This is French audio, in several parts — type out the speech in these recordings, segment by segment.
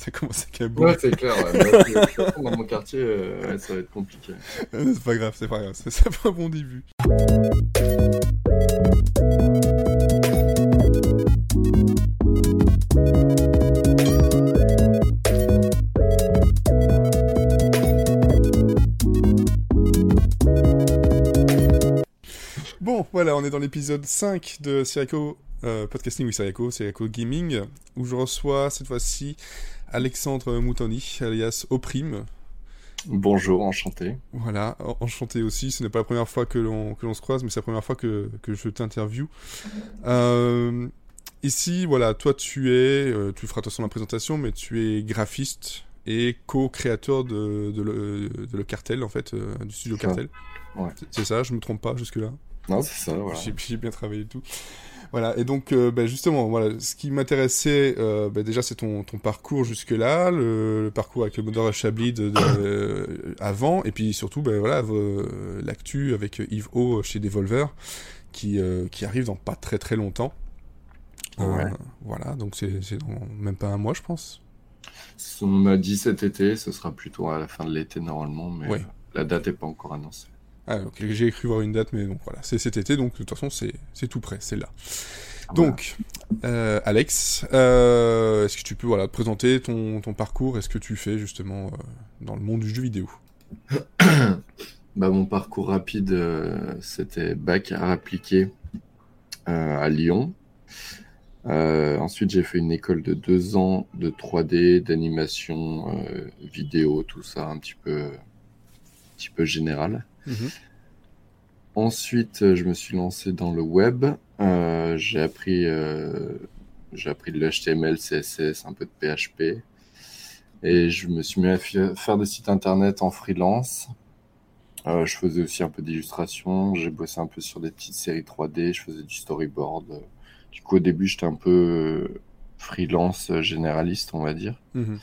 ça commence à Ouais, c'est clair. Ouais. dans mon quartier, euh, ça va être compliqué. c'est pas grave, c'est pas grave. C'est pas un bon début. Bon, voilà, on est dans l'épisode 5 de Sirico euh, Podcasting with Sirico, Sirico Gaming, où je reçois cette fois-ci Alexandre Moutoni, alias Oprime. Bonjour, enchanté. Voilà, enchanté aussi. Ce n'est pas la première fois que l'on se croise, mais c'est la première fois que, que je t'interview. Euh, ici, voilà, toi tu es, euh, tu feras toute façon la présentation, mais tu es graphiste et co-créateur de, de, de, le, Cartel, en fait, du studio Cartel. Ouais. C'est ça, je me trompe pas jusque-là? Non, c'est ça, voilà. J'ai bien travaillé et tout. Voilà, et donc euh, bah, justement, voilà, ce qui m'intéressait euh, bah, déjà, c'est ton, ton, parcours jusque-là, le, parcours avec le moteur Chablis de, euh, avant, et puis surtout, bah, voilà, l'actu avec Yves O chez Devolver, qui, qui arrive dans pas très très longtemps. voilà, donc c'est dans même pas un mois, je pense. On m'a dit cet été, ce sera plutôt à la fin de l'été normalement, mais la date n'est pas encore annoncée. Ah, j'ai cru voir une date, mais donc voilà, c'est cet été, donc de toute façon, c'est tout prêt, c'est là. Donc, euh, Alex, euh, est-ce que tu peux voilà, présenter ton, ton parcours et ce que tu fais justement euh, dans le monde du jeu vidéo? Bah, Mon parcours rapide, c'était bac à appliqué à Lyon. ensuite, j'ai fait une école de deux ans de 3D, d'animation, vidéo, tout ça, un petit peu, un petit peu général. Mhm. Ensuite, euh, je me suis lancé dans le web. Euh, j'ai appris, euh, j'ai appris de l'HTML, CSS, un peu de PHP. Et je me suis mis à faire des sites internet en freelance. je faisais aussi un peu d'illustration. J'ai bossé un peu sur des petites séries 3D. Je faisais du storyboard. Du coup, au début, j'étais un peu freelance généraliste, on va dire. Mhm.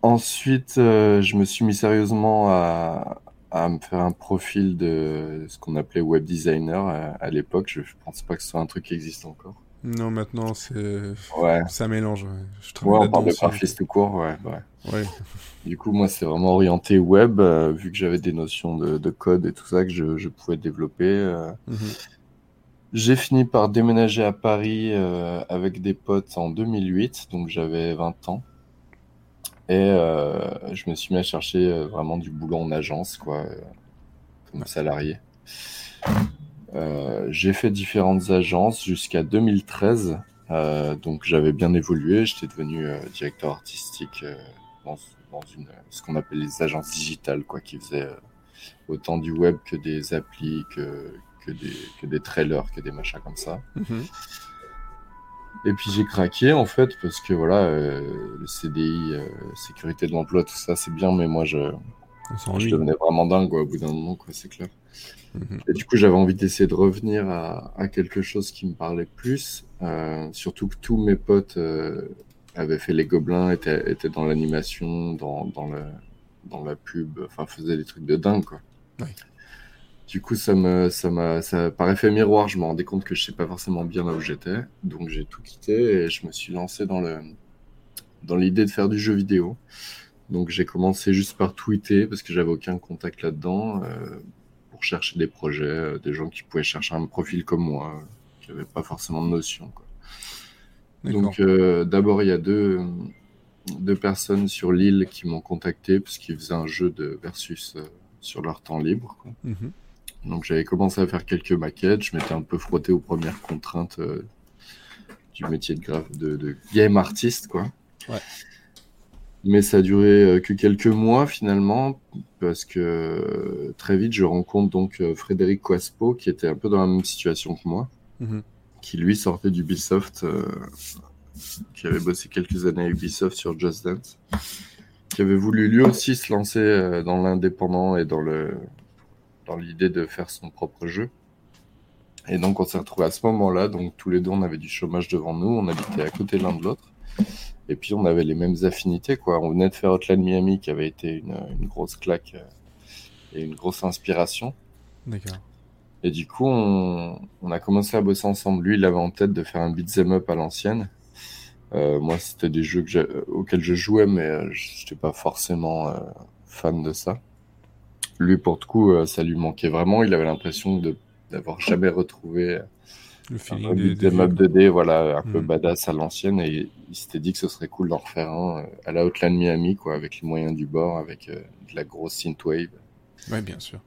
Ensuite, je me suis mis sérieusement à, à me faire un profil de ce qu'on appelait web designer à, l'époque. Je, pense pas que ce soit un truc qui existe encore. Non, maintenant c'est ouais. ça mélange. Je ouais, on parle de graphiste tout court, ouais, ouais. Du coup, moi, c'est vraiment orienté web, euh, vu que j'avais des notions de, code et tout ça que je, je pouvais développer. Euh. Mhm. J'ai fini par déménager à Paris euh, avec des potes en 2008, donc j'avais 20 ans. Et euh, je me suis mis à chercher euh, vraiment du boulot en agence, quoi, euh, comme salarié. j'ai fait différentes agences jusqu'à 2013. donc j'avais bien évolué. J'étais devenu directeur artistique dans, une, ce qu'on appelle les agences digitales, quoi, qui faisaient autant du web que des applis, que, que, des, que trailers, que des machins comme ça. Mm-hmm. Et puis j'ai craqué en fait parce que voilà, euh, le CDI, euh, sécurité de l'emploi, tout ça c'est bien, mais moi je, je devenais vraiment dingue quoi, au bout d'un moment, quoi, c'est clair. Mhm. Et du coup j'avais envie d'essayer de revenir à, à, quelque chose qui me parlait plus, euh, surtout que tous mes potes avaient fait les gobelins, étaient, étaient dans l'animation, dans, dans, le, dans la pub, enfin faisaient des trucs de dingue quoi. Ouais. Du coup, ça me, ça m'a, ça, par effet miroir, je me rendais compte que je sais pas forcément bien là où j'étais. Donc, j'ai tout quitté et je me suis lancé dans le, dans l'idée de faire du jeu vidéo. Donc, j'ai commencé juste par tweeter parce que j'avais aucun contact là-dedans euh, pour chercher des projets, euh, des gens qui pouvaient chercher un profil comme moi, qui n'avaient pas forcément de notion. Quoi. Donc, euh, d'abord, il y a deux, deux personnes sur l'île qui m'ont contacté parce qu'ils faisaient un jeu de versus sur leur temps libre. Quoi. Mhm. Donc j'avais commencé à faire quelques maquettes, je m'étais un peu frotté aux premières contraintes euh, du métier de, de, game artiste, quoi. Ouais. Mais ça a duré euh, que quelques mois finalement, parce que euh, très vite je rencontre donc Frédéric Quaspo, qui était un peu dans la même situation que moi, mhm. qui lui sortait d'Ubisoft, qui avait bossé quelques années à Ubisoft sur Just Dance, qui avait voulu lui aussi se lancer dans l'indépendant et dans le dans l'idée de faire son propre jeu. Et donc on s'est retrouvés à ce moment-là, donc tous les deux on avait du chômage devant nous, on habitait à côté l'un de l'autre, et puis on avait les mêmes affinités quoi. On venait de faire Hotline Miami qui avait été une, une grosse claque euh, et une grosse inspiration. D'accord. Et du coup on, on, a commencé à bosser ensemble. Lui il avait en tête de faire un beat'em up à l'ancienne, moi, c'était des jeux que auxquels je jouais, mais je n'étais pas forcément fan de ça. Lui, pour le coup, ça lui manquait vraiment. Il avait l'impression de d'avoir jamais retrouvé le feeling des, mobs 2D, voilà, un peu hmm. badass à l'ancienne, et il s'était dit que ce serait cool d'en refaire un à la Outland Miami, quoi, avec les moyens du bord, avec de la grosse synthwave. Ouais, bien sûr.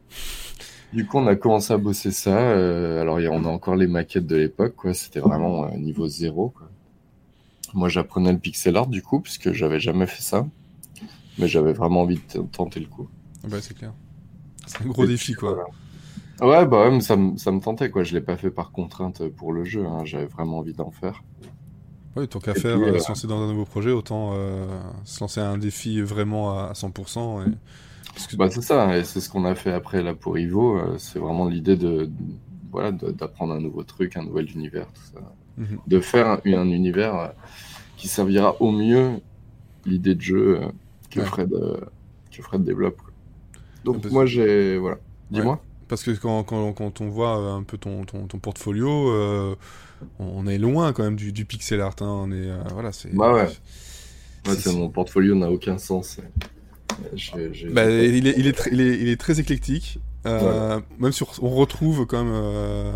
Du coup, on a commencé à bosser ça. Euh, alors, on a encore les maquettes de l'époque, quoi. C'était vraiment euh, niveau zéro, quoi. Moi, j'apprenais le pixel art, du coup, puisque j'avais jamais fait ça. Mais j'avais vraiment envie de tenter le coup. Ah bah, c'est clair. C'est un gros défi, quoi. Ouais, bah, ouais, ça, ça me tentait, quoi. Je l'ai pas fait par contrainte pour le jeu. Hein. J'avais vraiment envie d'en faire. Oui, tant qu'à faire, euh, se lancer dans un nouveau projet, autant se lancer à un défi vraiment à 100%. Et bah, c'est ça, et c'est ce qu'on a fait après là pour Ivo. Euh, c'est vraiment l'idée de, voilà d'apprendre un nouveau truc, un nouvel univers, tout ça. Mhm. De faire un, univers euh, qui servira au mieux l'idée de jeu euh, que, Fred, que Fred développe. Donc moi j'ai voilà. Dis-moi. Parce que quand, quand, quand, on voit un peu ton, ton, ton portfolio, on est loin quand même du, du pixel art. Hein. On est voilà, c'est. Bah ouais. ouais mon portfolio n'a aucun sens. Bah, il, est, il, est il, est, il, est, très éclectique. Euh, Même si on retrouve quand même, euh,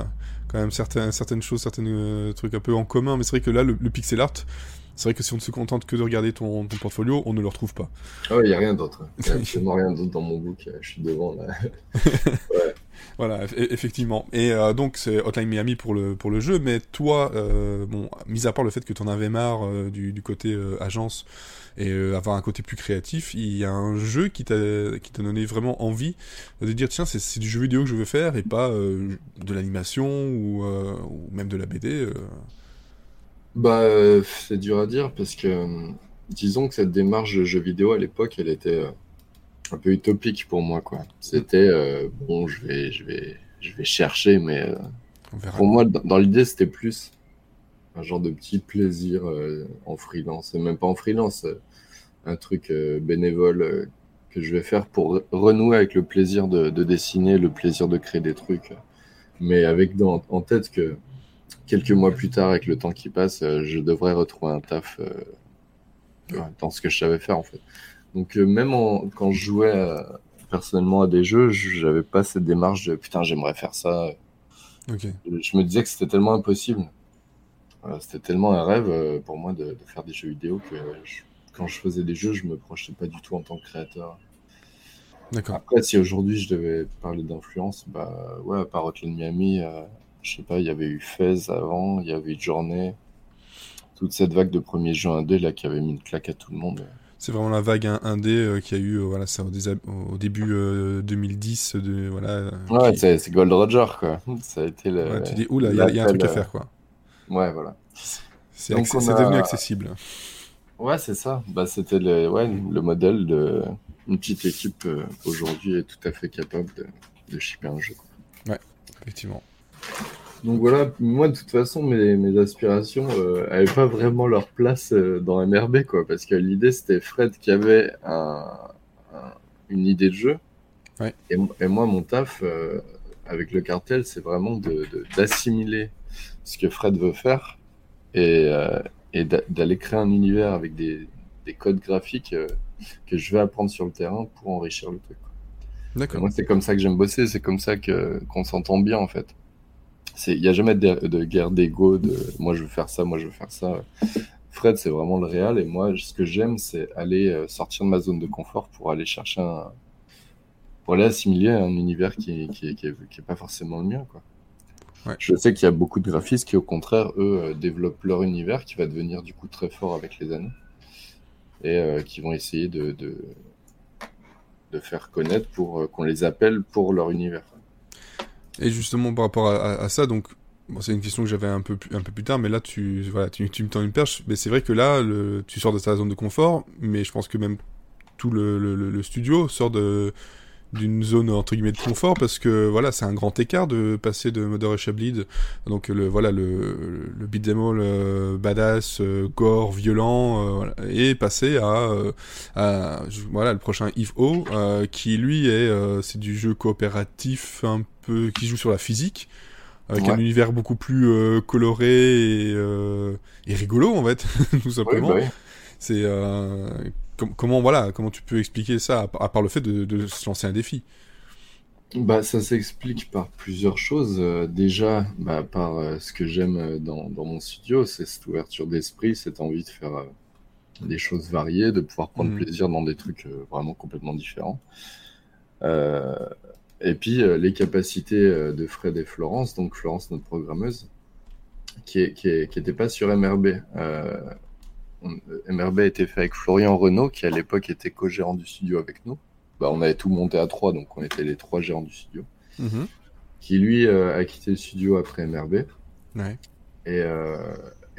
quand même certaines, certaines choses, certains euh, trucs un peu en commun. Mais c'est vrai que là, le, pixel art, c'est vrai que si on ne se contente que de regarder ton, ton portfolio, on ne le retrouve pas. Ah ouais, il n'y a rien d'autre. Il n'y a absolument rien d'autre dans mon book. Je suis devant là. ouais. Voilà, effectivement. Et euh, donc c'est Hotline Miami pour le pour le jeu, mais toi, euh, bon, mis à part le fait que tu en avais marre euh, du, du côté agence et avoir un côté plus créatif, il y a un jeu qui t'a qui t'a donné vraiment envie de dire tiens c'est du jeu vidéo que je veux faire et pas de l'animation ou, ou, même de la BD. Bah c'est dur à dire parce que disons que cette démarche de jeu vidéo à l'époque elle était un peu utopique pour moi quoi. C'était euh, bon, je vais je vais je vais chercher mais euh, pour moi dans, l'idée c'était plus un genre de petit plaisir euh, en freelance, même pas en freelance, un truc bénévole que je vais faire pour renouer avec le plaisir de, dessiner, le plaisir de créer des trucs, mais avec dans, en tête que quelques mois plus tard, avec le temps qui passe, je devrais retrouver un taf dans ce que je savais faire en fait. Donc euh, même quand je jouais euh, personnellement à des jeux, j'avais pas cette démarche de putain j'aimerais faire ça. Je me disais que c'était tellement impossible. c'était tellement un rêve euh, pour moi de, faire des jeux vidéo que quand je faisais des jeux, je me projetais pas du tout en tant que créateur. D'accord. Après, si aujourd'hui je devais parler d'influence, bah ouais, à part Hotline Miami, je sais pas, il y avait eu Fez avant, il y avait Journée, toute cette vague de premiers jeux 1D là qui avait mis une claque à tout le monde. C'est vraiment la vague 1D euh, qui a eu, euh, voilà, ça au, début 2010, euh, de, voilà. Ouais, c'est Gold Roger, quoi. Ça a été le. Ouais, tu dis, oula, il y, a un truc à faire, quoi. Ouais, voilà. C'est devenu accessible. Ouais, c'est ça. Bah, c'était le, ouais, le modèle de une petite équipe aujourd'hui est tout à fait capable de, de shipper un jeu. Ouais, effectivement. Donc voilà, moi de toute façon, mes, mes aspirations n'avaient euh, pas vraiment leur place euh, dans MRB, quoi, parce que l'idée c'était Fred qui avait un, une idée de jeu, et, et, moi mon taf euh, avec le cartel, c'est vraiment d'assimiler de, ce que Fred veut faire et, et d'aller créer un univers avec des, des codes graphiques que je vais apprendre sur le terrain pour enrichir le truc. D'accord. Moi c'est comme ça que j'aime bosser, c'est comme ça que qu'on s'entend bien en fait il n'y a jamais de, guerre d'ego, de moi je veux faire ça, moi je veux faire ça. Fred, c'est vraiment le réel. Et moi, ce que j'aime, c'est aller euh, sortir de ma zone de confort pour aller chercher un. pour aller assimiler un univers qui, qui, qui, est, pas forcément le mien, quoi. Je sais qu'il y a beaucoup de graphistes qui, au contraire, eux, euh, développent leur univers qui va devenir du coup très fort avec les années et euh, qui vont essayer de, de, de faire connaître pour qu'on les appelle pour leur univers. Et justement, par rapport à, ça, donc, c'est une question que j'avais un peu, plus tard, mais là, tu, voilà, tu, me tends une perche. Mais c'est vrai que là, tu sors de ta zone de confort, mais je pense que même tout le studio sort de, d'une zone entre guillemets de confort parce que voilà c'est un grand écart de passer de Mother Russia Bleed donc le voilà le le beat'em all euh, badass euh, gore violent euh, et passer à, à voilà le prochain Eve O qui lui est c'est du jeu coopératif un peu qui joue sur la physique avec un univers beaucoup plus coloré et, rigolo en fait, tout simplement. Bah c'est comment voilà, comment tu peux expliquer ça à, part le fait de, se lancer un défi? Bah, ça s'explique par plusieurs choses. déjà, bah, par ce que j'aime dans, dans, mon studio, c'est cette ouverture d'esprit, cette envie de faire des choses variées, de pouvoir prendre mm. plaisir dans des trucs euh, vraiment complètement différents. Euh, et puis euh, les capacités de Fred et Florence, donc Florence notre programmeuse, qui n'était qui, qui pas sur MRB. MRB a été fait avec Florian Renault, qui à l'époque était co-gérant du studio avec nous. Bah, on avait tout monté à trois, donc on était les trois gérants du studio. Mm-hmm. Qui lui a quitté le studio après MRB. Ouais. Et,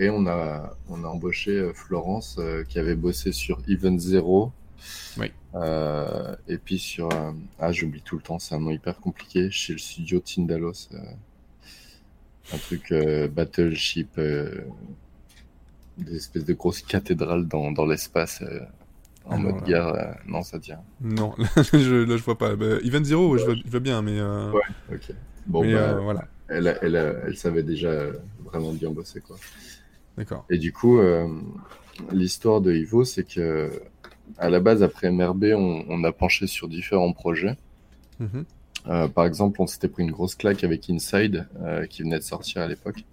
et on a, on a embauché euh, Florence euh, qui avait bossé sur Event Zero. Oui. Euh, et puis sur. ah, j'oublie tout le temps, c'est un nom hyper compliqué. Chez le studio Tindalos. un truc Battleship. Des espèces de grosses cathédrales dans, dans l'espace. En ah, mode guerre, non, ça tient. Non, je, là je vois pas. Bah, Event Zero, je, vois, bien, mais. Ouais, ok. Bon, bah, voilà. Elle, elle, elle, savait déjà vraiment bien bosser, quoi. Et du coup, euh, l'histoire de Ivo, c'est que à la base, après MRB, on, a penché sur différents projets. Mhm. Euh, par exemple, on s'était pris une grosse claque avec Inside, euh, qui venait de sortir à l'époque.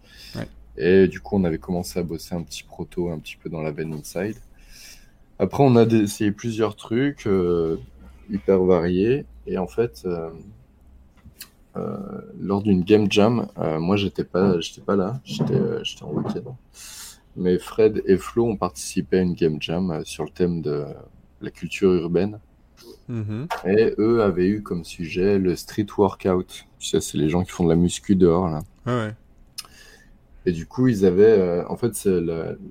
Et du coup, on avait commencé à bosser un petit proto, un petit peu dans la veine Inside. Après, on a essayé plusieurs trucs hyper variés. Et en fait, lors d'une game jam, moi, j'étais pas, j'étais pas là, j'étais en week-end mais Fred et Flo ont participé à une game jam euh, sur le thème de la culture urbaine. Mm-hmm. Et eux avaient eu comme sujet le street workout. Tu sais, c'est les gens qui font de la muscu dehors. Là. ouais. Et du coup, ils avaient. Euh, en fait, c'est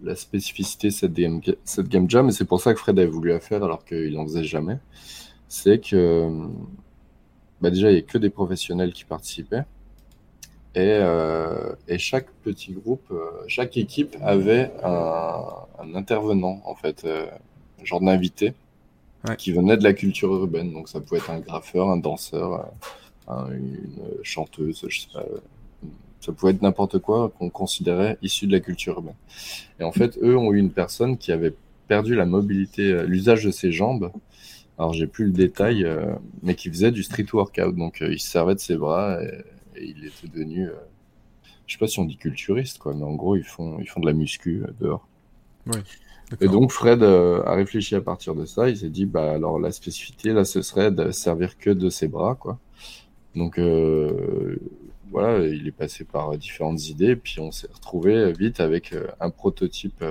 la, spécificité de cette game, cette game jam, et c'est pour ça que Fred avait voulu la faire alors qu'il n'en faisait jamais. C'est que. Bah déjà, il n'y a que des professionnels qui participaient. Euh, et, chaque petit groupe, euh, chaque équipe avait un, intervenant, en fait, euh, un genre d'invité, qui venait de la culture urbaine. Donc ça pouvait être un graffeur, un danseur, une chanteuse, je sais pas. Ça pouvait être n'importe quoi qu'on considérait issu de la culture urbaine. Et en fait, eux ont eu une personne qui avait perdu la mobilité, l'usage de ses jambes. Alors j'ai plus le détail, mais qui faisait du street workout. Donc il se servait de ses bras. Et, et il était devenu, euh, je sais pas si on dit culturiste, quoi, mais en gros, ils font, ils font de la muscu euh, dehors. et donc Fred euh, a réfléchi à partir de ça. Il s'est dit, bah alors la spécificité là, ce serait de servir que de ses bras, quoi. Donc voilà, il est passé par différentes idées, puis on s'est retrouvé vite avec un prototype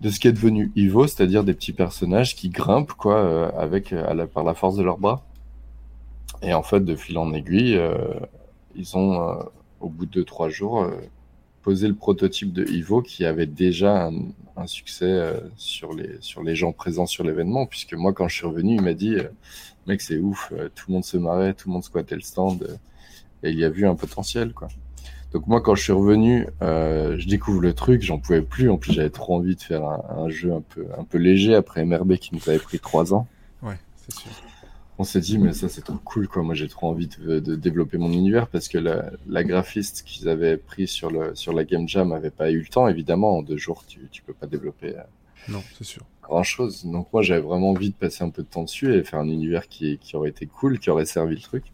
de ce qui est devenu Ivo, c'est-à-dire des petits personnages qui grimpent quoi, avec par la force de leurs bras. Et en fait, de fil en aiguille, euh, ils ont, euh, au bout de trois jours, euh, posé le prototype de Ivo qui avait déjà un, succès sur, les, sur les gens présents sur l'événement. Puisque moi, quand je suis revenu, il m'a dit Mec, c'est ouf, tout le monde se marrait, tout le monde squattait le stand. Et il y a vu un potentiel, quoi. Donc moi, quand je suis revenu, je découvre le truc, j'en pouvais plus. En plus, j'avais trop envie de faire un, un, jeu un peu, un peu léger après MRB qui nous avait pris trois ans. Ouais, c'est sûr on s'est dit, mais ça c'est trop cool, quoi. Moi j'ai trop envie de, développer mon univers parce que la, graphiste qu'ils avaient pris sur, le, sur la Game Jam n'avait pas eu le temps, évidemment. En deux jours, tu, tu peux pas développer. Euh, non, c'est sûr. Grand chose. Donc moi j'avais vraiment envie de passer un peu de temps dessus et faire un univers qui, qui aurait été cool, qui aurait servi le truc.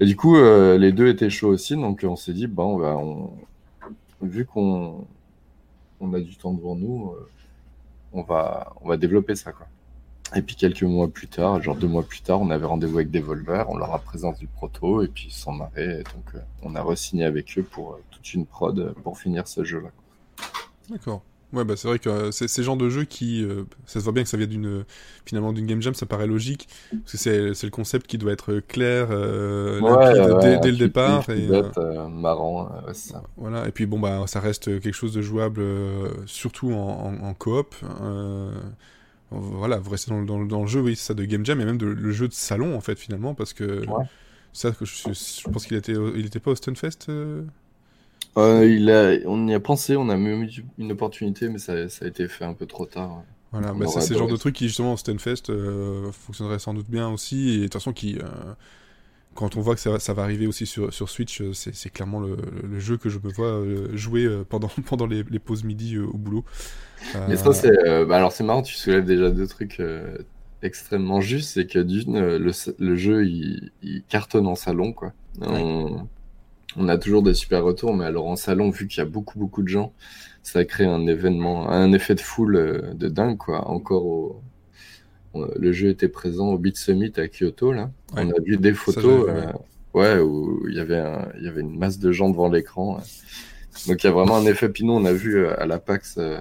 Et du coup, euh, les deux étaient chauds aussi, donc on s'est dit, bah, on... vu qu'on on a du temps devant nous, euh, on, va, on va développer ça, quoi. Et puis quelques mois plus tard, genre deux mois plus tard, on avait rendez-vous avec Devolver, on leur a présenté du proto et puis ils s'en marraient. Donc euh, on a re-signé avec eux pour toute une prod pour finir ce jeu-là. D'accord. Ouais, bah c'est vrai que c'est ces genres de jeux qui, ça se voit bien que ça vient d'une, finalement d'une game jam, ça paraît logique, parce que c'est le concept qui doit être clair, dès, le départ et marrant, ça. Voilà, et puis bon bah ça reste quelque chose de jouable, surtout en, en, en coop voilà, vous restez dans, dans, dans le jeu, oui, ça, de Game Jam, et même de, le jeu de salon, en fait, finalement, parce que ça, je, je, pense qu'il était, il était pas au Stunfest euh... il a, on y a pensé, on a même eu une opportunité, mais ça, ça a été fait un peu trop tard. Voilà, bah, c'est le genre de truc qui, justement, au Stunfest, euh, fonctionnerait sans doute bien aussi, et de toute façon, qui, euh, quand on voit que ça, va- ça va arriver aussi sur, sur Switch, euh, c'est clairement le, le jeu que je me vois jouer pendant, pendant les, les pauses midi au boulot. Mais ça, c'est. bah, alors, c'est marrant, tu soulèves déjà deux trucs extrêmement justes. C'est que d'une, le, le jeu, il, il cartonne en salon, quoi. On, on a toujours des super retours, mais alors en salon, vu qu'il y a beaucoup, beaucoup de gens, ça crée un événement, un effet de foule euh, de dingue, quoi. Encore au. on- Le jeu était présent au Beat Summit à Kyoto, là. Ouais. On a vu des photos, euh, ouais, où il y avait un- il y avait une masse de gens devant l'écran. ouais. Donc il y a vraiment un effet. Puis nous, on a vu euh, à l'Apax euh,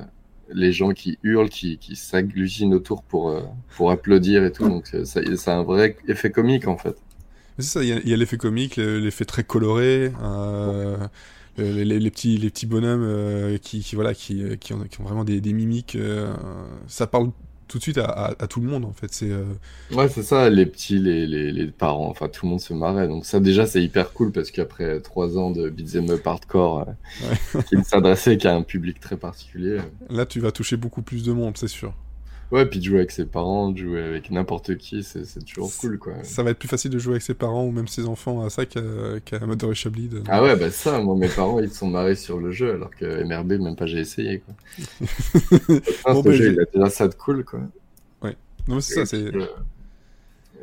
les gens qui hurlent, qui, qui s'agglutinent autour pour, euh, pour applaudir et tout. Donc euh, ça, ça a un vrai effet comique en fait. Mais c'est ça, il y a- l'effet comique, le- l'effet très coloré, euh, les, les- les petits, les petits bonhommes euh, qui, qui, voilà, qui, euh, qui, ont, qui ont vraiment des, des mimiques. euh, ça parle tout de suite à, à, à tout le monde, en fait. C'est, euh, Ouais, c'est ça, les petits, les, les, les parents, enfin tout le monde se marrait. Donc ça déjà, c'est hyper cool parce qu'après trois ans de beat'em up hardcore euh, qui ne s'adressait qu'à un public très particulier. là, tu vas toucher beaucoup plus de monde, c'est sûr. Ouais, puis de jouer avec ses parents, de jouer avec n'importe qui, c'est c'est toujours cool quoi. Ça va être plus facile de jouer avec ses parents ou même ses enfants à ça qu'à qu'à Mother et Chablis. de- Ah ouais, bah ça, moi mes parents ils se sont marrés sur le jeu alors que MRB, même pas j'ai essayé quoi. Ah, Bon, ce bah, jeu, j'ai- il a déjà ça de cool quoi. Non, mais c'est ça, c'est. Euh,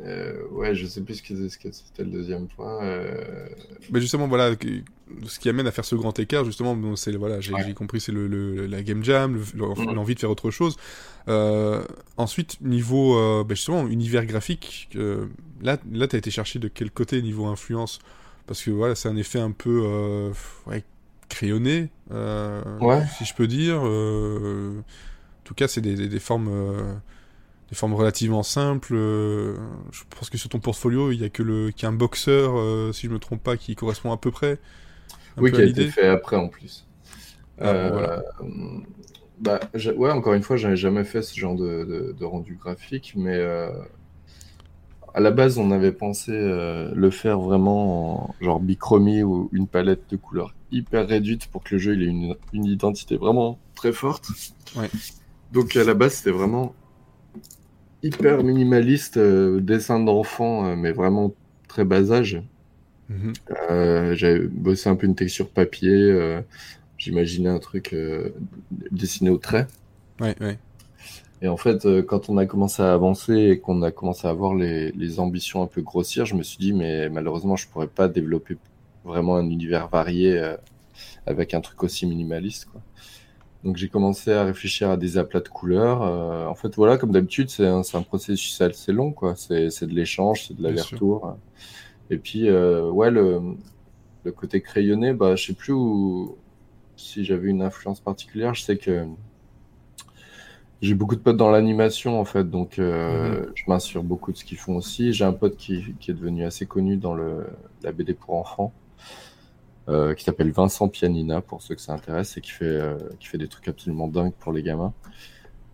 euh, ouais, je sais plus ce que ce que c'était le deuxième point. euh, Mais justement, voilà, ce qui amène à faire ce grand écart, justement, bon, c'est voilà, j'ai Ouais. compris, c'est le, le- la game jam, le- Mhm. l'envie de faire autre chose. Euh, ensuite, niveau bah, justement univers graphique, là, là, t'as été cherché de quel côté niveau influence? Parce que voilà, c'est un effet un peu ouais, crayonné, Ouais. si je peux dire. En tout cas, c'est des, des- des formes. Des formes relativement simples. euh, je pense que sur ton portfolio, il y a que le, qu'il y a un boxeur, euh, si je me trompe pas, qui correspond à peu près. un Oui, peu qui a été fait après en plus. Ah, Euh, voilà. bah, ouais, encore une fois, j'avais jamais fait ce genre de, de- de rendu graphique, mais à la base, on avait pensé le faire vraiment en genre bichromie ou une palette de couleurs hyper réduite pour que le jeu il ait une, une identité vraiment très forte. Ouais. Donc à la base, c'était vraiment hyper minimaliste, euh, dessin d'enfant, euh, mais vraiment très bas âge. Euh, j'avais bossé un peu une texture papier. J'imaginais un truc dessiné au trait. Ouais, ouais. Et en fait, quand on a commencé à avancer et qu'on a commencé à avoir les, les ambitions un peu grossières, je me suis dit, mais malheureusement, je pourrais pas développer vraiment un univers varié avec un truc aussi minimaliste. Quoi. Donc j'ai commencé à réfléchir à des aplats de couleurs. Euh, en fait, voilà, comme d'habitude, c'est un, processus assez long. quoi. C'est de l'échange, c'est de l'aller-retour. Et puis, euh, ouais, le, le côté crayonné, bah, je sais plus où, si j'avais une influence particulière. Je sais que j'ai beaucoup de potes dans l'animation, en fait, donc euh, je m'inspire beaucoup de ce qu'ils font aussi. J'ai un pote qui, qui est devenu assez connu dans le, la BD pour enfants, qui s'appelle Vincent Pianina, pour ceux que ça intéresse, et qui fait, euh, qui fait des trucs absolument dingues pour les gamins.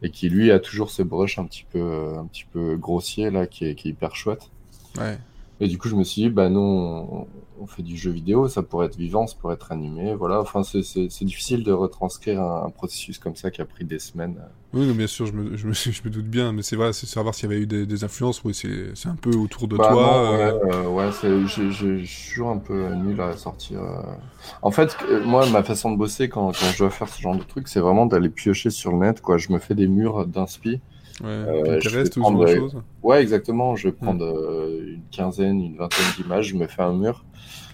Et qui, lui, a toujours ce brush un petit peu, euh, un petit peu grossier, là, qui est, qui est hyper chouette. Ouais. Et du coup, je me suis dit, bah non, on, fait du jeu vidéo, ça pourrait être vivant, ça pourrait être animé, voilà. Enfin, c'est- difficile de retranscrire un, un processus comme ça qui a pris des semaines. Oui, non, bien sûr, je me, je me, je me doute bien, mais c'est voilà, c'est savoir s'il y avait eu des, des influences. Oui, c'est un peu autour de Bah toi. non, euh, ouais, euh, ouais, je suis toujours un peu nul à sortir. euh. En fait, euh, moi, ma façon de bosser quand, quand je dois faire ce genre de truc, c'est vraiment d'aller piocher sur le net, quoi. Je me fais des murs d'inspi. Ouais, euh, Pinterest vais ou prendre, choses. Ouais, exactement. Je vais Hmm. prendre euh, une quinzaine, une vingtaine d'images, je me fais un mur.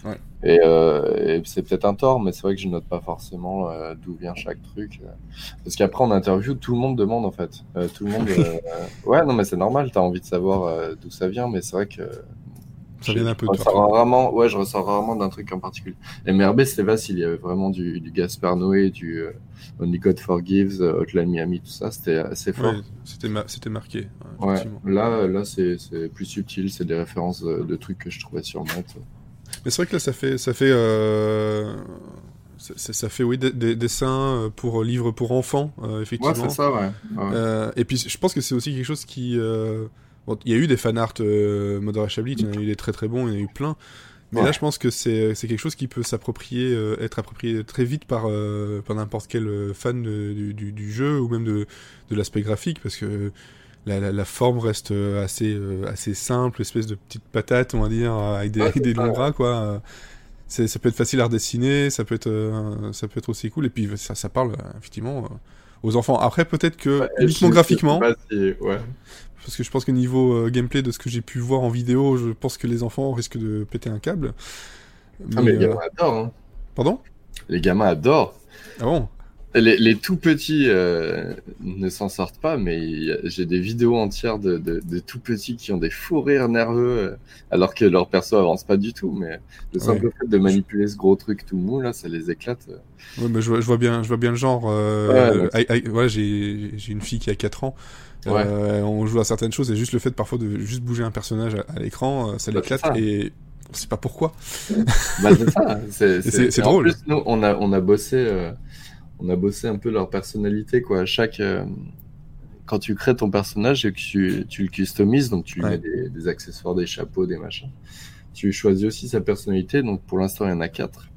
Ouais. Et, euh, et c'est peut-être un tort, mais c'est vrai que je note pas forcément euh, d'où vient chaque truc. euh. Parce qu'après, en interview, tout le monde demande en fait. Euh, tout le monde. euh, ouais, non, mais c'est normal. T'as envie de savoir euh, d'où ça vient, mais c'est vrai que. Ça je- vient un peu je de toi. ressors rarement, ouais, je ressors rarement d'un truc en particulier. Et MRB, c'était facile. Il y avait vraiment du, du Gaspar Noé, du euh, Only God Forgives, euh, Hotline Miami, tout ça. C'était assez fort. Ouais, c'était ma- c'était marqué. ouais, Ouais, effectivement. là, là c'est plus subtil, c'est des références de, de trucs que je trouvais sur net. Mais c'est vrai que là, ça fait, ça fait, euh, ça, fait oui des, des dessins euh, pour livres pour enfants, euh, effectivement. ça, ouais. ouais. Euh, et puis je pense que c'est aussi quelque chose qui. Euh, bon, il y a eu des fanarts euh, Mother Chablis, il y en a eu des très très bons, il y en a eu plein. Mais Ouais. là, je pense que c'est c'est quelque chose qui peut s'approprier, euh, être approprié très vite par, euh, par n'importe quel euh, fan de- du, jeu ou même de, de l'aspect graphique, parce que la, forme reste assez, assez simple, espèce de petite patate, on va dire, avec des, des longs bras, quoi. ça peut être facile à redessiner, ça peut être, ça peut être aussi cool, et puis ça, ça parle, effectivement, aux enfants. Après, peut-être que, uniquement graphiquement, parce que je pense que niveau gameplay de ce que j'ai pu voir en vidéo, je pense que les enfants risquent de péter un câble. Ah, mais, les gamins adorent. Hein. Pardon? Les gamins adorent. Ah bon? Les, tout petits euh, ne s'en sortent pas, mais j'ai des vidéos entières de, de, tout petits qui ont des fous rires nerveux, euh, alors que leur perso avance pas du tout. Mais le simple fait de manipuler ce gros truc tout mou, là, ça les éclate. Ouais, mais je, vois, bien, je vois bien le genre. Euh, ouais, j'ai une fille qui a 4 ans. on joue à certaines choses et juste le fait parfois de juste bouger un personnage à, l'écran, ça bah, l'éclate et on sait pas pourquoi. bah, c'est. C'est drôle. En plus, nous, on a, on a bossé on a bossé un peu leur personnalité quoi. Chaque euh, quand tu crées ton personnage et que tu, tu le customises, donc tu lui mets des, accessoires, des chapeaux, des machins. Tu choisis aussi sa personnalité. Donc pour l'instant, il y en a quatre.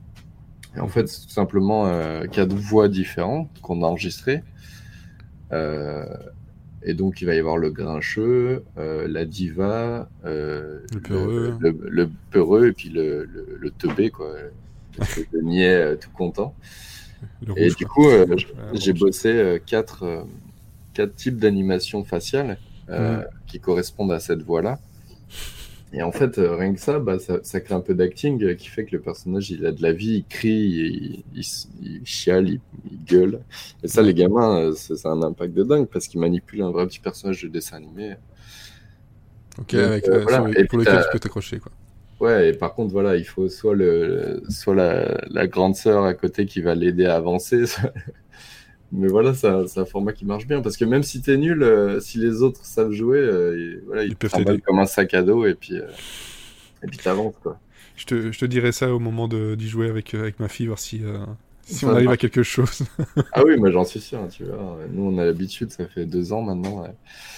Et en fait, c'est tout simplement euh, quatre voix différentes qu'on a enregistrées. Euh, et donc, il va y avoir le grincheux, euh, la diva, le peureux, le, peureux et puis le, le, teubé, quoi. Le niais tout content et du coup, euh, j'ai bossé euh, quatre, euh, quatre types d'animation faciale mm. qui correspondent à cette voix-là. Et en fait, rien que ça, bah, ça, ça, crée un peu d'acting qui fait que le personnage, il a de la vie, il crie, il, il, chiale, il, gueule. Et ça, les gamins, a un impact de dingue parce qu'ils manipulent un vrai petit personnage de dessin animé. Ok, avec, pour lequel tu peux t'accrocher, quoi. Ouais, et par contre, voilà, il faut soit, le, soit la, la grande sœur à côté qui va l'aider à avancer. Mais voilà, c'est un, format qui marche bien parce que même si t'es nul, euh, si les autres savent jouer, euh, voilà, ils, peuvent t'aider comme un sac à dos et puis euh, et puis t'avances quoi. Je te, je te dirai ça au moment d'y jouer avec, avec ma fille, voir si, si on arrive à quelque chose. ah oui, moi j'en suis sûr, tu vois. Nous on a l'habitude, ça fait deux ans maintenant.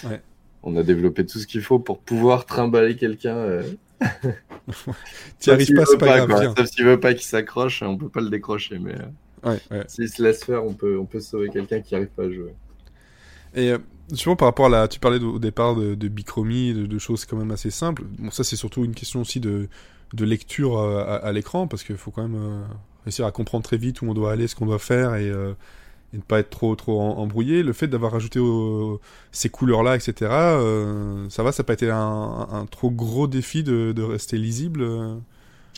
Ouais. On a développé tout ce qu'il faut pour pouvoir trimballer quelqu'un tu arrives pas, c'est pas, grave. Sauf s'il veut pas qu'il s'accroche, on peut pas le décrocher. Mais euh, s'il se laisse faire, on peut, on peut sauver quelqu'un qui arrive pas à jouer. Et euh, justement, par rapport à la. Tu parlais au départ de, de bichromie, de, choses quand même assez simples. Bon, ça, c'est surtout une question aussi de, de lecture euh, à, l'écran, parce qu'il faut quand même réussir à comprendre très vite où on doit aller, ce qu'on doit faire, et et ne pas être trop trop embrouillé. Le fait d'avoir rajouté ces couleurs-là, etc., euh, ça va, ça n'a pas été un, trop gros défi de, rester lisible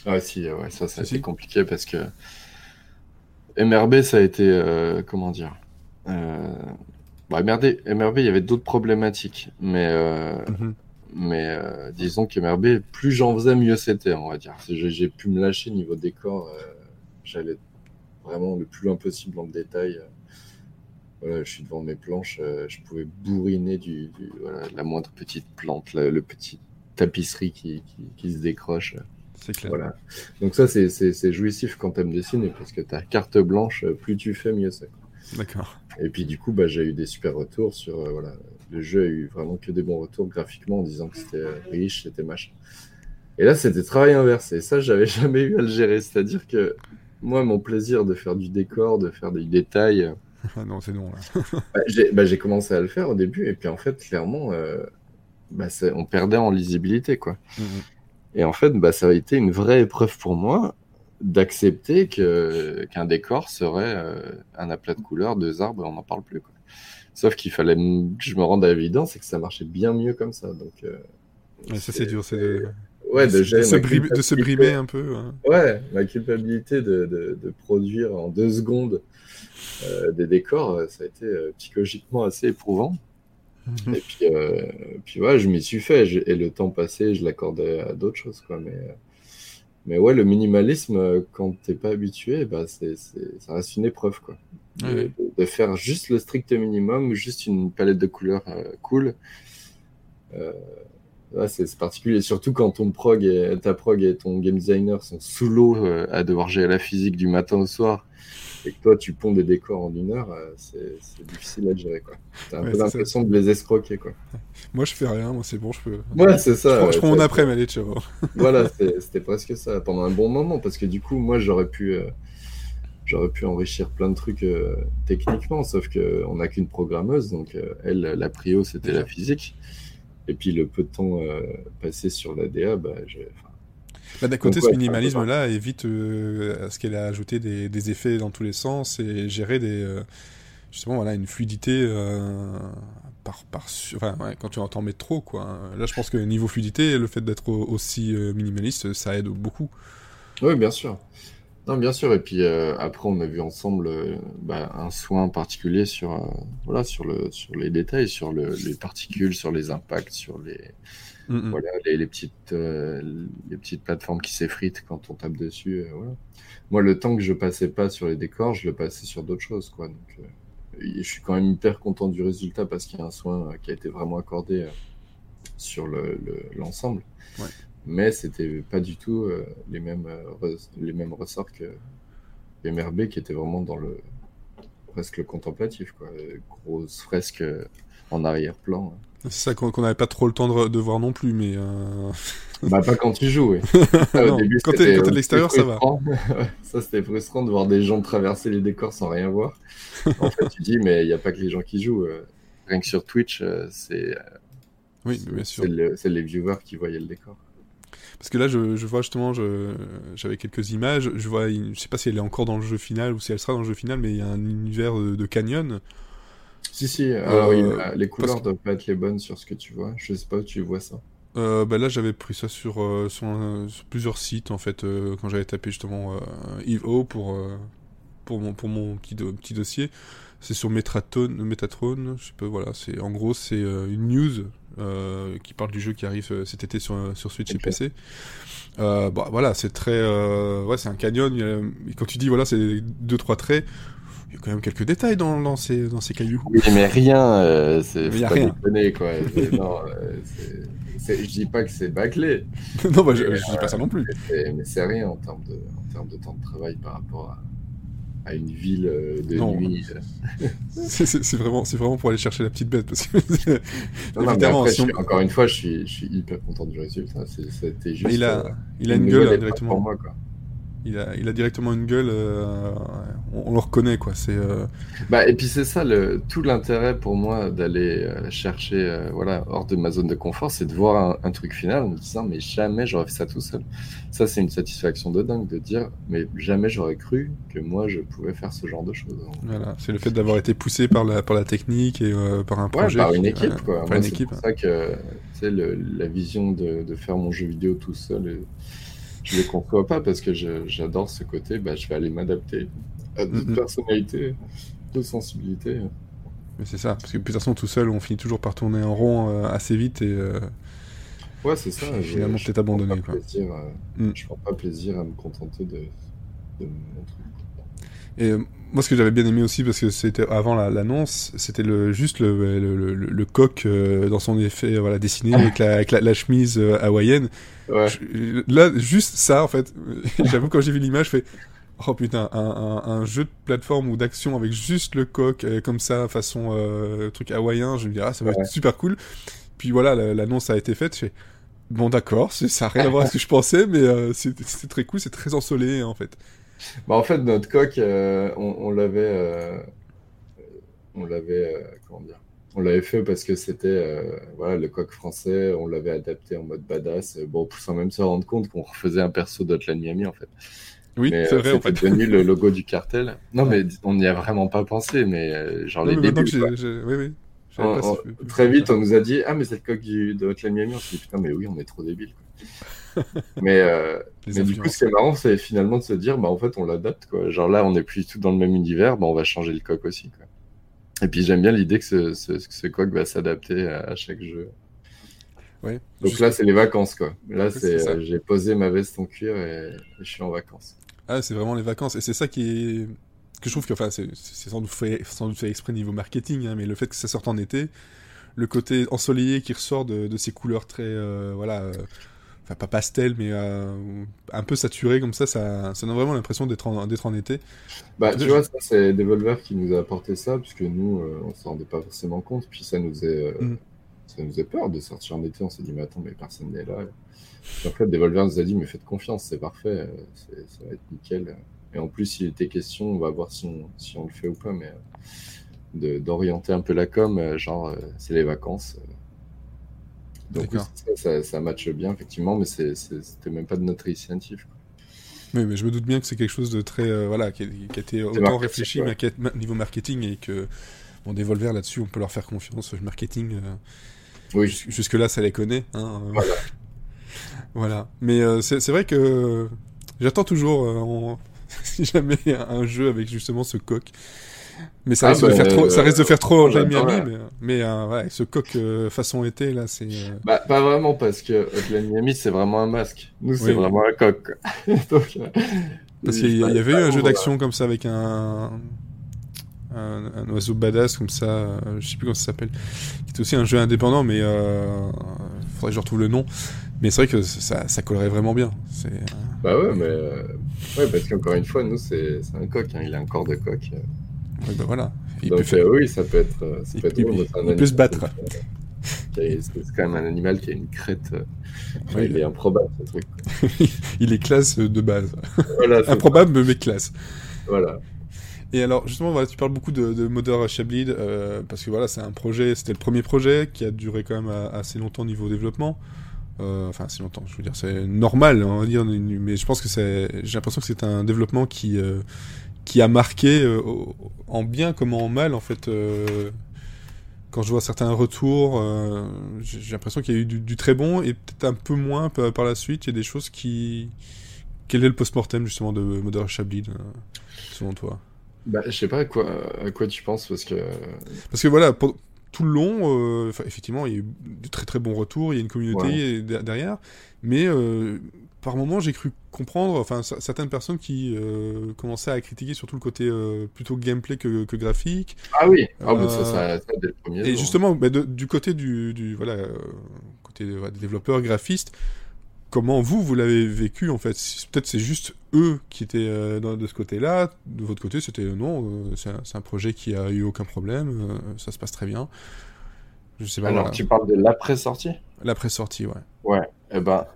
Ah si, ouais, ça, ça a été compliqué parce que MRB, ça a été, euh, comment dire euh... Bon, MRB, MRB, il y avait d'autres problématiques, mais, euh, mhm. mais euh, disons que MRB, plus j'en faisais, mieux c'était, on va dire. J'ai pu me lâcher niveau décor, j'allais vraiment le plus loin possible dans le détail je suis devant mes planches, euh, je pouvais bourriner du, la moindre petite plante, le petit tapisserie qui, qui, se décroche. C'est clair. Voilà. Donc ça, c'est jouissif quand t'aimes dessiner, parce que ta carte blanche, plus tu fais, mieux c'est. D'accord. Et puis du coup, bah, j'ai eu des super retours sur... Euh, voilà, le jeu a eu vraiment que des bons retours graphiquement en disant que c'était euh, riche, c'était machin. Et là, c'était travail inversé. Ça, j'avais jamais eu à le gérer. C'est-à-dire que moi, mon plaisir de faire du décor, de faire des détails, non, c'est non. Bah, bah, j'ai commencé à le faire au début, et puis en fait, clairement, euh, bah, on perdait en lisibilité. quoi. Mhm. Et en fait, bah, ça a été une vraie épreuve pour moi d'accepter qu'un décor serait euh, un aplat de couleurs, deux arbres, et on n'en parle plus. Quoi. Sauf qu'il fallait que je me rende à l'évidence et que ça marchait bien mieux comme ça. Donc, euh, ça, c'est dur. C'est de... Ouais, de, se, de, se brimer un peu. Hein. Ouais, ma culpabilité de, produire en deux secondes des décors, euh, ça a été euh, psychologiquement assez éprouvant. Mhm. Et puis, puis ouais, je m'y suis fait. Et le temps passé, je l'accordais à d'autres choses. Quoi. Mais, mais ouais, le minimalisme, quand t'es pas habitué, bah, c'est, ça reste une épreuve. Quoi. De, faire juste le strict minimum, juste une palette de couleurs cool. C'est particulier, surtout quand ton prog et, ta prog et ton game designer sont sous l'eau à devoir gérer la physique du matin au soir et que toi tu ponds des décors en une heure, euh, c'est difficile à gérer. quoi. T'as un peu l'impression de les escroquer. quoi. Moi je fais rien, moi c'est bon, je peux. Ouais, c'est ça. Je, prends, mon après, allez, ciao. voilà, c'était presque ça pendant un bon moment parce que du coup, moi j'aurais pu. Euh, j'aurais pu enrichir plein de trucs euh, techniquement, sauf qu'on n'a qu'une programmeuse, donc euh, elle, la prio, c'était la physique. Et puis le peu de temps passé sur la DA, bah. Bah, D'un côté, ce minimalisme-là évite à ce qu'elle a ajouté des, des, effets dans tous les sens et gérer des, justement voilà, une fluidité par, par, enfin, quand tu entends mettre trop. Quoi. Là, je pense que niveau fluidité, le fait d'être aussi minimaliste, ça aide beaucoup. Oui, bien sûr. Non, bien sûr. Et puis euh, après, on a vu ensemble euh, bah, un soin particulier sur, euh, voilà, sur, le, sur les détails, sur le, les particules, sur les impacts, sur les, mm, mm. voilà, les, les petites, les petites plateformes qui s'effritent quand on tape dessus. voilà. Moi, le temps que je passais pas sur les décors, je le passais sur d'autres choses. Quoi. Donc, je suis quand même hyper content du résultat parce qu'il y a un soin qui a été vraiment accordé sur l'ensemble. Le, ouais mais c'était pas du tout euh, les, mêmes, euh, les mêmes ressorts que MRB qui était vraiment dans le presque le contemplatif, quoi. Grosse fresque euh, en arrière-plan. C'est ça qu'on n'avait pas trop le temps de, voir non plus, mais. bah, pas quand tu joues, oui. Au début, quand t'es de l'extérieur, ça va. ça, c'était frustrant de voir des gens traverser les décors sans rien voir. en fait, tu dis, mais il n'y a pas que les gens qui jouent. Rien que sur Twitch, c'est. Oui, bien sûr. C'est les viewers qui voyaient le décor. Parce que là, je, vois justement, j'avais quelques images. Je vois, je sais pas si elle est encore dans le jeu final ou si elle sera dans le jeu final, mais il y a un univers de, canyon. Si, si. Alors, euh, les couleurs doivent pas être les bonnes sur ce que tu vois. Je sais pas où tu vois ça. Euh, bah là, j'avais pris ça sur, euh, sur, plusieurs sites, en fait, quand j'avais tapé justement EVO pour, pour, mon, pour mon petit, petit dossier. C'est sur Metatron, Metatron, je sais pas, voilà. En gros, c'est une news euh, qui parle du jeu qui arrive euh, cet été sur, sur Switch et PC. Euh, bah, voilà, c'est très, ouais, c'est un canyon. quand tu dis voilà, c'est deux trois traits, il y a quand même quelques détails dans, dans ces dans ces cailloux. Oui, mais rien, c'est pas rien. Déconner, quoi. non, je dis pas que c'est bâclé. non, bah, je, je, dis pas ça non plus. Mais c'est rien en termes de en termes de temps de travail par rapport à à une ville euh, de nuit. c'est vraiment, c'est vraiment pour aller chercher la petite bête parce que. encore une fois, je suis, je suis hyper content du résultat. Juste. il a, euh, il a une, gueule directement. Pour moi, quoi il a, il a directement une gueule, euh, on, le reconnaît quoi. C'est. Euh, bah et puis c'est ça le tout l'intérêt pour moi d'aller euh, chercher voilà hors de ma zone de confort, c'est de voir un, truc final en me disant mais jamais j'aurais fait ça tout seul. Ça c'est une satisfaction de dingue de dire mais jamais j'aurais cru que moi je pouvais faire ce genre de choses. Voilà, c'est le fait d'avoir été poussé par la par la technique et par un projet. par une équipe quoi. Par une équipe. C'est pour ça que c'est la vision de, de, faire mon jeu vidéo tout seul je les conçois pas parce que j'adore ce côté, bah, je vais aller m'adapter à d'autres mm personnalités, d'autres sensibilités. Mais c'est ça, parce que de toute façon, tout seul, on finit toujours par tourner en rond euh, assez vite et. Euh, ouais, c'est ça. Finalement, peut-être abandonné. Quoi. Plaisir, mm. Je prends pas plaisir à me contenter de, de mon truc. Et moi, ce que j'avais bien aimé aussi, parce que c'était avant l'annonce, c'était le, juste le, le, le, coq dans son effet voilà, dessiné avec, la, avec la, chemise hawaïenne. Ouais. là, juste ça, en fait, j'avoue, quand j'ai vu l'image, je fais Oh putain, un, un, un, jeu de plateforme ou d'action avec juste le coq comme ça, façon euh, truc hawaïen, je me dis ah ça va être super cool. Puis voilà, l'annonce a été faite, je fais bon d'accord, ça n'a rien à voir avec ce que je pensais, mais euh, c'est très cool, c'est très ensoleillé en fait. Bah en fait notre coq, euh, on, on l'avait, euh, on l'avait, comment dire, on l'avait fait parce que c'était euh, voilà, le coq français, on l'avait adapté en mode badass, bon, sans même se rendre compte qu'on refaisait un perso d'Hotline Miami en fait. Oui, c'est vrai. en fait. devenu le logo du cartel. Non, mais on n'y a vraiment pas pensé, mais euh, genre les débuts. Oui, oui. Pas très vite, on nous a dit Ah, mais c'est le coq du, de Hotline Miami. On s'est dit Putain, mais oui, on est trop débiles. mais, euh, mais du coup, ce qui est marrant, c'est finalement de se dire Bah, en fait, on l'adapte. quoi. Genre là, on n'est plus tout dans le même univers, bah, on va changer le coq aussi. Quoi. Et puis j'aime bien l'idée que ce, ce, ce, coq va s'adapter à, chaque jeu. Ouais, Donc là, c'est les vacances, quoi. Là, c'est, euh, j'ai posé ma veste en cuir et, je suis en vacances. Ah, c'est vraiment les vacances. Et c'est ça qui est... que je trouve que, enfin, c'est, sans, doute fait, sans doute fait exprès niveau marketing, hein, mais le fait que ça sorte en été, le côté ensoleillé qui ressort de, de ces couleurs très, euh, voilà, euh, enfin pas pastel, mais euh, un peu saturé comme ça, ça, ça donne vraiment l'impression d'être en, en été. Bah, tu vois, ça, c'est Devolver qui nous a apporté ça, puisque nous, euh, on s'en rendait pas forcément compte, puis ça nous est, euh, mm. ça nous est peur de sortir en été. On s'est dit, mais attends, mais personne n'est là. en fait, Devolver nous a dit, mais faites confiance, c'est parfait, ça va être nickel. Et en plus, il était question, on va voir si on, si on le fait ou pas, mais d'orienter un peu la com, genre c'est les vacances. Donc ça, ça, matche bien, effectivement, mais c'était même pas de notre initiative. Oui, mais je me doute bien que c'est quelque chose de très. voilà, qui a, été autant réfléchi niveau marketing et que. Bon, Devolver là-dessus, on peut leur faire confiance. Le marketing, oui. jusque-là, ça les connaît. Hein, voilà. voilà. Mais c'est vrai que j'attends toujours, si jamais un jeu avec justement ce coq mais ça, ah, risque, de faire trop, ça risque de faire trop Miami, mais, mais euh, ouais, ce coq euh, façon été, là, c'est... Euh, bah, pas vraiment, parce que Hotline Miami, c'est vraiment un masque. Nous, c'est vraiment un coq. Donc, parce qu'il y, avait eu un jeu d'action comme ça avec un... Un, oiseau badass comme ça, je sais plus comment ça s'appelle, qui est aussi un jeu indépendant, mais euh, faudrait que je retrouve le nom. Mais c'est vrai que ça, ça collerait vraiment bien. Bah ouais, mais ouais, parce qu'encore une fois, nous c'est un coq, hein. il a un corps de coq. Oui, bah voilà. Il peut faire... Oui, ça peut être. Euh, ça peut, être il, peut se battre. C'est quand même un animal qui a une crête. Euh, il est improbable ce truc. il est classe de base. Voilà, improbable mais classe. Voilà. Et alors justement, voilà, tu parles beaucoup de, de Modder Shablid euh, parce que voilà, c'est un projet, c'était le premier projet qui a duré quand même assez longtemps au niveau développement. Euh, enfin, assez longtemps, je veux dire, c'est normal, on va dire, mais je pense que c'est, j'ai l'impression que c'est un développement qui qui a marqué euh, en bien comme en mal en fait. Euh, quand je vois certains retours, euh, j'ai l'impression qu'il y a eu du, très bon et peut-être un peu moins par, la suite. Il y a des choses qui. Quel est le post-mortem justement de Mother Shablid, selon toi? Bah, Je sais pas à quoi, à quoi tu penses parce que. Parce que voilà, pour, tout le long, effectivement, il y a eu de très très bons retours, il y a une communauté derrière, mais par moment, j'ai cru comprendre, enfin, certaines personnes qui euh, commençaient à critiquer surtout le côté euh, plutôt gameplay que, graphique. Ah oui, ah, bah, ça, ça, ça, dès le premier. Et justement, bah, du côté du, du voilà, euh, côté des développeurs graphistes, comment vous, vous l'avez vécu en fait? Peut-être c'est juste eux qui étaient de ce côté-là. De votre côté, c'était non, c'est un, projet qui a eu aucun problème, ça se passe très bien. Je sais pas. Alors, tu parles de l'après-sortie? L'après-sortie, ouais. Ouais, et eh ben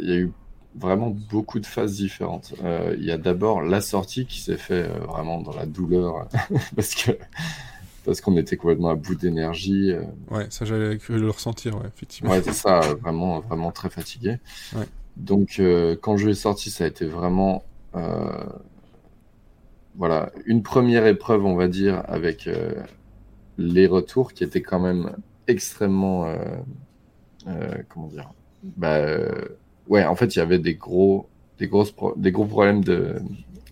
il y a eu vraiment beaucoup de phases différentes. Euh, il y a d'abord la sortie qui s'est fait euh, vraiment dans la douleur parce que parce qu'on était complètement à bout d'énergie. Euh. Ouais, ça j'allais le ressentir, ouais, effectivement. Ouais, c'est ça, vraiment vraiment très fatigué. Ouais. Donc quand je l'ai sorti, ça a été vraiment voilà une première épreuve, on va dire, avec les retours qui étaient quand même extrêmement comment dire bah, euh, ouais, en fait, il y avait des gros, des grosses, des gros problèmes de,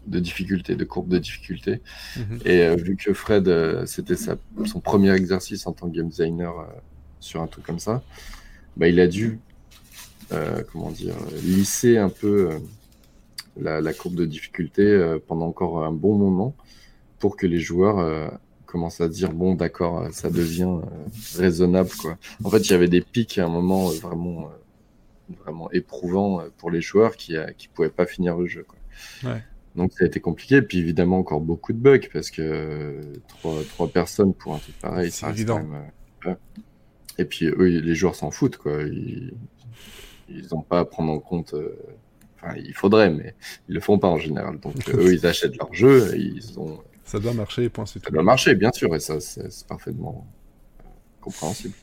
de difficulté, de courbe de difficulté. Mhm. Et euh, vu que Fred, euh, c'était son premier exercice en tant que game designer sur un truc comme ça, bah, il a dû, comment dire, lisser un peu la, la, courbe de difficulté pendant encore un bon moment pour que les joueurs commencent à dire bon d'accord ça devient raisonnable quoi en fait il y avait des pics à un moment vraiment vraiment éprouvant euh, pour les joueurs qui ne euh, pouvaient pas finir le jeu. Quoi. Ouais. Donc ça a été compliqué. Et puis évidemment, encore beaucoup de bugs parce que euh, trois, trois personnes pour un truc pareil, c'est évident. Et puis eux, les joueurs s'en foutent. Quoi. Ils n'ont pas à prendre en compte. Enfin, il faudrait, mais ils le font pas en général. Donc eux, ils achètent leur jeu. Et ils ont. Ça doit marcher, point Ça doit marcher, bien sûr, et ça, c'est parfaitement compréhensible.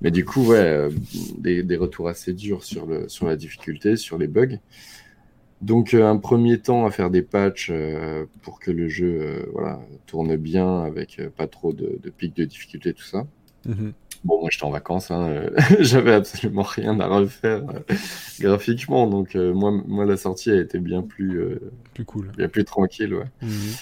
Mais du coup, ouais, euh, des, des, retours assez durs sur, le, sur la difficulté, sur les bugs. Donc, euh, un premier temps à faire des patchs euh, pour que le jeu voilà, tourne bien avec pas trop de, de pics de difficulté, tout ça. Mhm. Bon, moi j'étais en vacances, hein, j'avais absolument rien à refaire graphiquement, donc moi, moi la sortie a été bien plus, plus cool, bien plus tranquille, ouais. Mhm.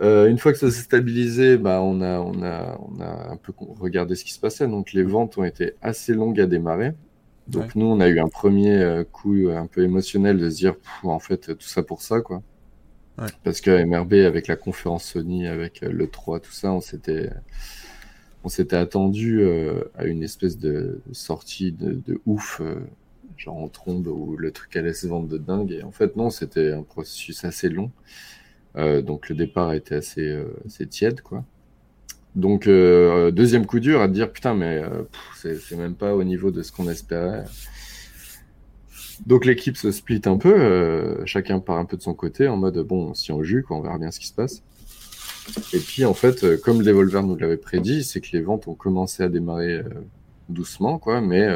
Euh, une fois que ça s'est stabilisé, bah, on, a, on, a, on a un peu regardé ce qui se passait. Donc les ventes ont été assez longues à démarrer. Donc nous, on a eu un premier euh, coup un peu émotionnel de se dire, en fait, tout ça pour ça, quoi. Parce que MRB, avec la conférence Sony, avec euh, le 3, tout ça, on s'était, on s'était attendu à une espèce de sortie de, de ouf, genre en trombe, où le truc allait se vendre de dingue. Et en fait, non, c'était un processus assez long. Euh, donc le départ a été assez, euh, tiède, quoi. Donc euh, deuxième coup dur à dire putain mais c'est même pas au niveau de ce qu'on espérait. Donc l'équipe se split un peu, chacun part un peu de son côté en mode bon, si on joue, quoi, on verra bien ce qui se passe. Et puis en fait, euh, comme Devolver nous l'avait prédit, c'est que les ventes ont commencé à démarrer doucement, quoi, mais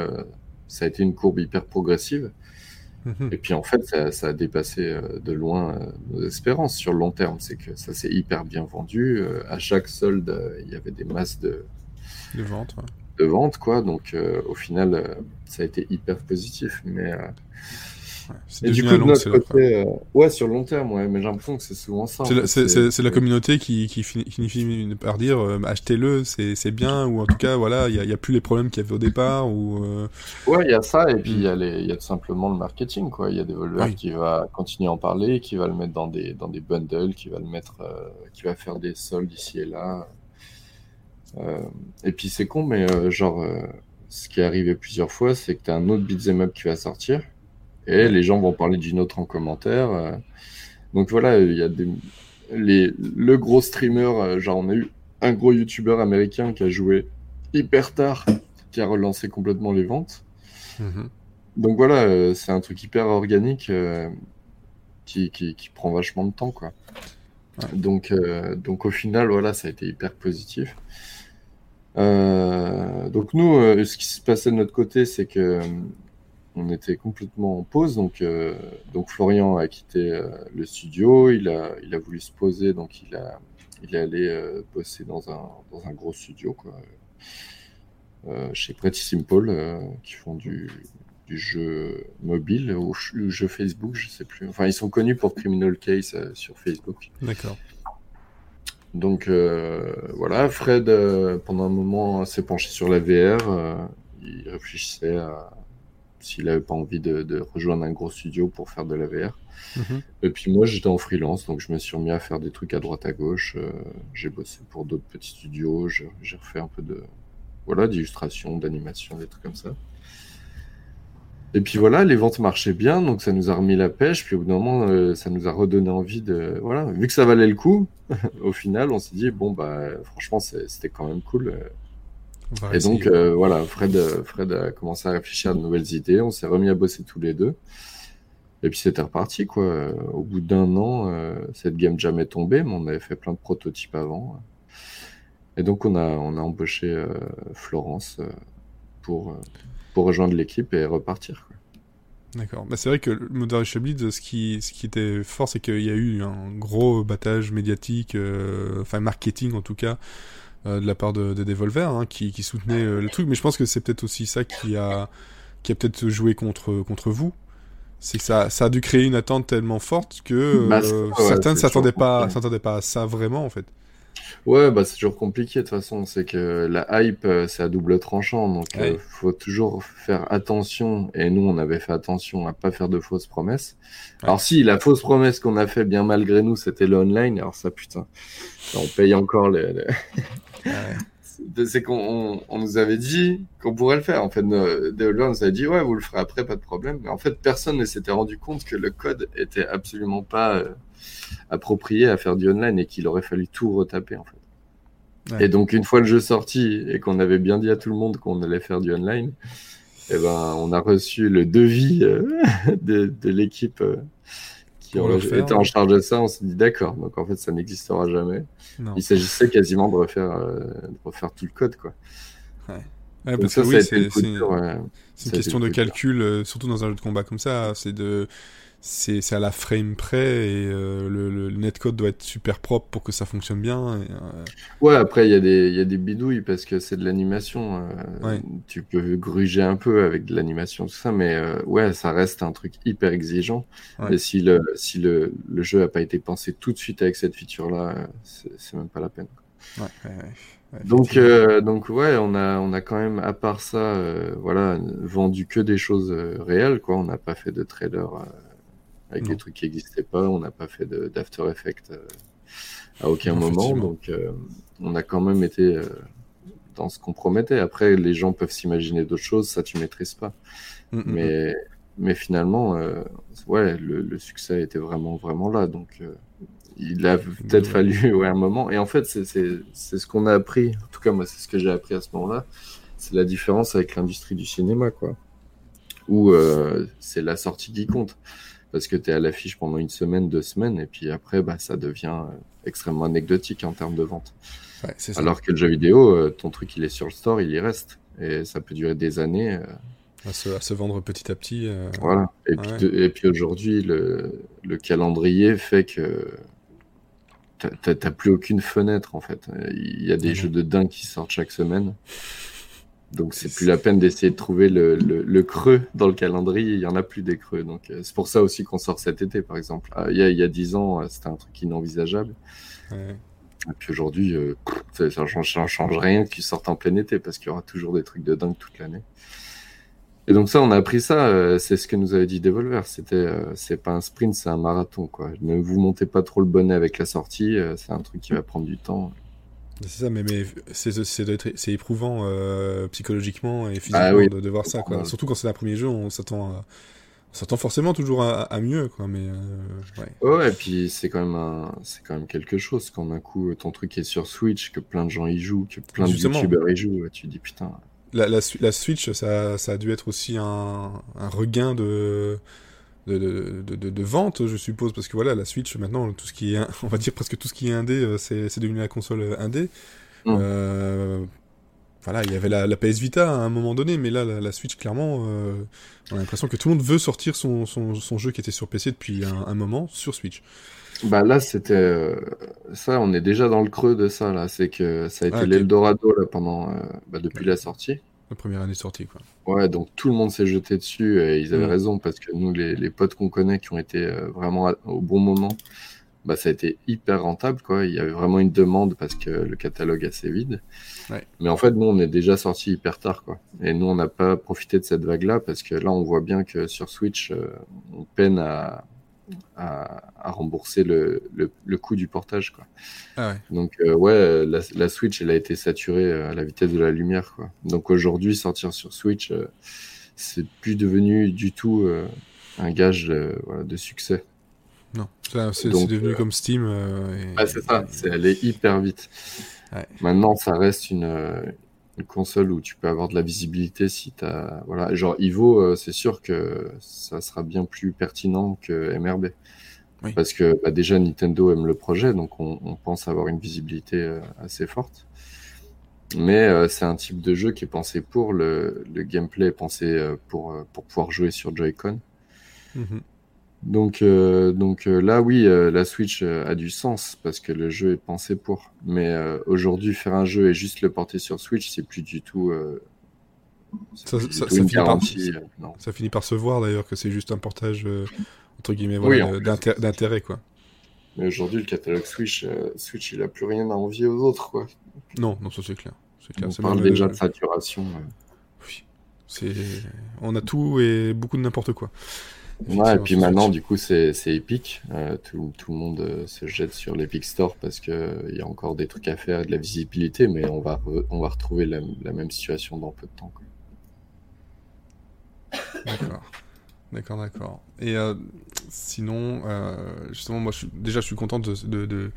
ça a été une courbe hyper progressive. Mhm. Et puis en fait, ça, ça a dépassé euh, de loin euh, nos espérances sur le long terme. C'est que ça s'est hyper bien vendu. Euh, à chaque solde, il y avait des masses de, De vente, ouais. de ventes, quoi. Donc euh, au final, ça a été hyper positif. Mais euh, Ouais. Et du coup, de long notre côté, euh, ouais, sur le long terme, ouais. Mais j'ai l'impression que c'est souvent ça. C'est la, communauté qui, qui fini- qui finit par dire euh, achetez-le, c'est bien, ou en tout cas, voilà, il n'y a, plus les problèmes qu'il y avait au départ, ou... euh, Ouais, il y a ça, et puis il y, a les- il y a tout simplement le marketing, quoi. Il y a des voleurs Oui. qui va continuer à en parler, qui va le mettre dans des, dans des bundles, qui va le mettre, qui va faire des soldes ici et là. Et puis c'est con, mais genre, ce qui est arrivé plusieurs fois, c'est que tu as un autre beat'em up qui va sortir, et les gens vont parler d'une autre en commentaire. euh. Donc voilà, il y a des, les, le gros streamer, euh, genre on a eu un gros youtubeur américain qui a joué hyper tard, qui a relancé complètement les ventes. mhm. Donc voilà, euh, c'est un truc hyper organique euh, qui, qui, qui prend vachement de temps, quoi. Ouais. Donc, euh, donc au final, voilà, ça a été hyper positif. Euh, donc nous, ce qui se passait de notre côté, c'est que on était complètement en pause. Donc, euh, donc Florian a quitté euh, le studio, il a, il a voulu se poser, donc il a, il est allé euh, bosser dans un, dans un gros studio, quoi. Euh, chez Pretty Simple, qui font du, du jeu mobile ou jeu Facebook, je sais plus. Enfin, ils sont connus pour Criminal Case sur Facebook. D'accord. Donc voilà, Fred, pendant un moment, s'est penché sur la VR. il réfléchissait à s'il avait pas envie de, de rejoindre un gros studio pour faire de la VR. Mhm. Et puis moi, j'étais en freelance, donc je me suis remis à faire des trucs à droite à gauche. euh, j'ai bossé pour d'autres petits studios. J'ai refait un peu de voilà d'illustration, d'animation, des trucs comme ça. Et puis voilà, les ventes marchaient bien, donc ça nous a remis la pêche. Puis au bout d'un moment, euh, ça nous a redonné envie de voilà, vu que ça valait le coup. au final, on s'est dit bon bah franchement, c'était quand même cool. euh, et donc, euh, voilà, Fred, euh, Fred a commencé à réfléchir à de nouvelles idées. On s'est remis à bosser tous les deux. Et puis, c'était reparti, quoi. Au bout d'un an, euh, cette game jamais tombée, mais on avait fait plein de prototypes avant. Et donc, on a, on a embauché euh, Florence pour, pour rejoindre l'équipe et repartir. quoi. D'accord. Bah, c'est vrai que le Modern Bleed, ce qui, ce qui était fort, c'est qu'il y a eu un gros battage médiatique, enfin marketing en tout cas, de la part de, de Devolver, hein, qui, qui soutenait euh, le truc. Mais je pense que c'est peut-être aussi ça qui a, qui a peut-être joué contre, contre vous. C'est que ça, ça a dû créer une attente tellement forte que Bah, euh, ouais, certains ne s'attendaient pas, pas à ça vraiment en fait. Ouais, bah, c'est toujours compliqué de toute façon. C'est que la hype, euh, c'est à double tranchant. Donc, Ouais. euh, faut toujours faire attention. Et nous, on avait fait attention à pas faire de fausses promesses. Ouais. Alors, si, la fausse promesse qu'on a fait bien malgré nous, c'était le online. Alors, ça, putain, on paye encore les. les- C'est- C'est qu'on on, on nous avait dit qu'on pourrait le faire. En fait, nos développeurs nous avaient dit, ouais, vous le ferez après, pas de problème. Mais en fait, personne ne s'était rendu compte que le code était absolument pas euh, approprié à faire du online et qu'il aurait fallu tout retaper, en fait. Ouais. Et donc, une fois le jeu sorti et qu'on avait bien dit à tout le monde qu'on allait faire du online, eh ben, on a reçu le devis euh, de, de l'équipe euh, qui Pour en- le faire, était en ouais. charge de ça. On s'est dit, d'accord. Donc, en fait, ça n'existera jamais. Non. Il s'agissait quasiment de refaire, euh, de refaire tout le code, quoi. Ouais, Donc parce ça, que ça oui, a été c'est dur, ouais. Une été question de calcul, euh, surtout dans un jeu de combat comme ça. C'est de, c'est à la frame près et euh, le, le netcode doit être super propre pour que ça fonctionne bien. et, euh, Ouais, après, il y, a des- il y a des bidouilles parce que c'est de l'animation. euh, Ouais. Tu peux gruger un peu avec de l'animation, tout ça, mais ouais, ça reste un truc hyper exigeant. Ouais. Et si le, si le, le jeu n'a pas été pensé tout de suite avec cette feature-là, c'est même pas la peine. ouais, Donc, euh, donc ouais, on a, on a quand même, à part ça, euh, voilà, vendu que des choses euh, réelles, quoi. On n'a pas fait de trailer avec Non. des trucs qui n'existaient pas. On n'a pas fait d'After Effects euh, à aucun Non, moment. Donc, euh, on a quand même été euh, dans ce qu'on promettait. Après, les gens peuvent s'imaginer d'autres choses, ça tu maîtrises pas. Mm, mm, mm. Mais, mais finalement, euh, ouais, le, le succès était vraiment, vraiment là. Donc, euh, il a peut-être fallu ouais, un moment. Et en fait, c'est ce qu'on a appris. En tout cas, moi, c'est ce que j'ai appris à ce moment-là. C'est la différence avec l'industrie du cinéma, quoi. où c'est la sortie qui compte parce que tu es à l'affiche pendant une semaine, deux semaines, et puis après, bah, ça devient extrêmement anecdotique en termes de vente. Alors que le jeu vidéo, ton truc, il est sur le store, il y reste. Et ça peut durer des années. À se, vendre petit à petit. Voilà. Et puis, et puis aujourd'hui, le, le, calendrier fait que t'as plus aucune fenêtre en fait. Il y a des jeux de dingue qui sortent chaque semaine. Donc c'est plus la peine d'essayer de trouver le, le, creux dans le calendrier. Il y en a plus des creux. Donc euh, c'est pour ça aussi qu'on sort cet été, par exemple. Ah, il, y a, il y a 10 ans, euh, c'était un truc inenvisageable. Et puis aujourd'hui, euh, ça ne change, rien qu'ils sortent en plein été parce qu'il y aura toujours des trucs de dingue toute l'année. Et donc ça, on a appris ça. Euh, c'est ce que nous avait dit Devolver. C'était, euh, c'est pas un sprint, c'est un marathon, quoi. Ne vous montez pas trop le bonnet avec la sortie. Euh, c'est un truc qui va prendre du temps. C'est ça, mais, mais c'est, éprouvant psychologiquement et ah physiquement de, voir ça, quoi. Surtout quand c'est un premier jeu, on s'attend à, s'attend forcément toujours à, mieux, quoi. Mais ouais. ouais. et puis c'est quand même quand même quelque chose quand d'un coup ton truc est sur Switch, que plein de gens y jouent, que plein de youtubeurs y jouent. Tu dis putain la, la, Switch, ça, ça, a dû être aussi un, un regain de de, de, de, vente, je suppose, parce que voilà, la Switch, maintenant, tout ce qui est, on va dire presque tout ce qui est indé, euh, c'est devenu la console euh, indé. Mm. Euh, voilà, il y avait la, la, PS Vita à un moment donné, mais là, la, Switch, clairement, on a l'impression que tout le monde veut sortir son, son, son, jeu qui était sur PC depuis un, un moment sur Switch. Bah là, c'était ça, on est déjà dans le creux de ça là. C'est que ça a été ah, l'Eldorado là pendant, bah, depuis la sortie. La première année de sortie, quoi. Ouais, donc tout le monde s'est jeté dessus et ils avaient mm. raison parce que nous, les, les potes qu'on connaît qui ont été euh, vraiment au bon moment, bah, ça a été hyper rentable, quoi. Il y avait vraiment une demande parce que le catalogue est assez vide. Ouais. Mais en fait, nous, on est déjà sorti hyper tard, quoi. Et nous, on n'a pas profité de cette vague-là parce que là, on voit bien que sur Switch, euh, on peine à, à, rembourser le, le, coût du portage. Quoi. Ah ouais. Donc, euh, ouais, la, Switch, elle a été saturée à la vitesse de la lumière. Quoi. Donc, aujourd'hui, sortir sur Switch, euh, c'est plus devenu du tout euh, un gage voilà, de succès. Non, c'est devenu comme Steam. Ah, c'est ça, c'est aller hyper vite. Ouais. Maintenant, ça reste une, une console où tu peux avoir de la visibilité si tu as voilà. Genre Ivo euh, c'est sûr que ça sera bien plus pertinent que MRB parce que bah, déjà Nintendo aime le projet donc on, pense avoir une visibilité euh, assez forte. Mais euh, c'est un type de jeu qui est pensé pour le, le gameplay est pensé pour pour pouvoir jouer sur Joy-Con. Mhm. Donc, euh, donc euh, là, oui, euh, la Switch a du sens parce que le jeu est pensé pour. Mais aujourd'hui, faire un jeu et juste le porter sur Switch, c'est plus du tout. Ça, finit par, ça, finit par, se voir d'ailleurs que c'est juste un portage entre guillemets voilà, d'intérêt quoi. Mais aujourd'hui, le catalogue Switch, Switch, il a plus rien à envier aux autres quoi. Non, non, ça c'est clair. clair. On parle déjà de saturation. Oui, c'est, on a tout et beaucoup de n'importe quoi. Ouais, et puis maintenant, du coup, c'est épique. Euh, tout, tout, le monde euh, se jette sur l'Epic Store parce qu'il euh, y a encore des trucs à faire et de la visibilité, mais on va, on va retrouver la, la même situation dans peu de temps. D'accord. D'accord, d'accord. Et sinon, justement, moi, je déjà, je suis content de, de, de,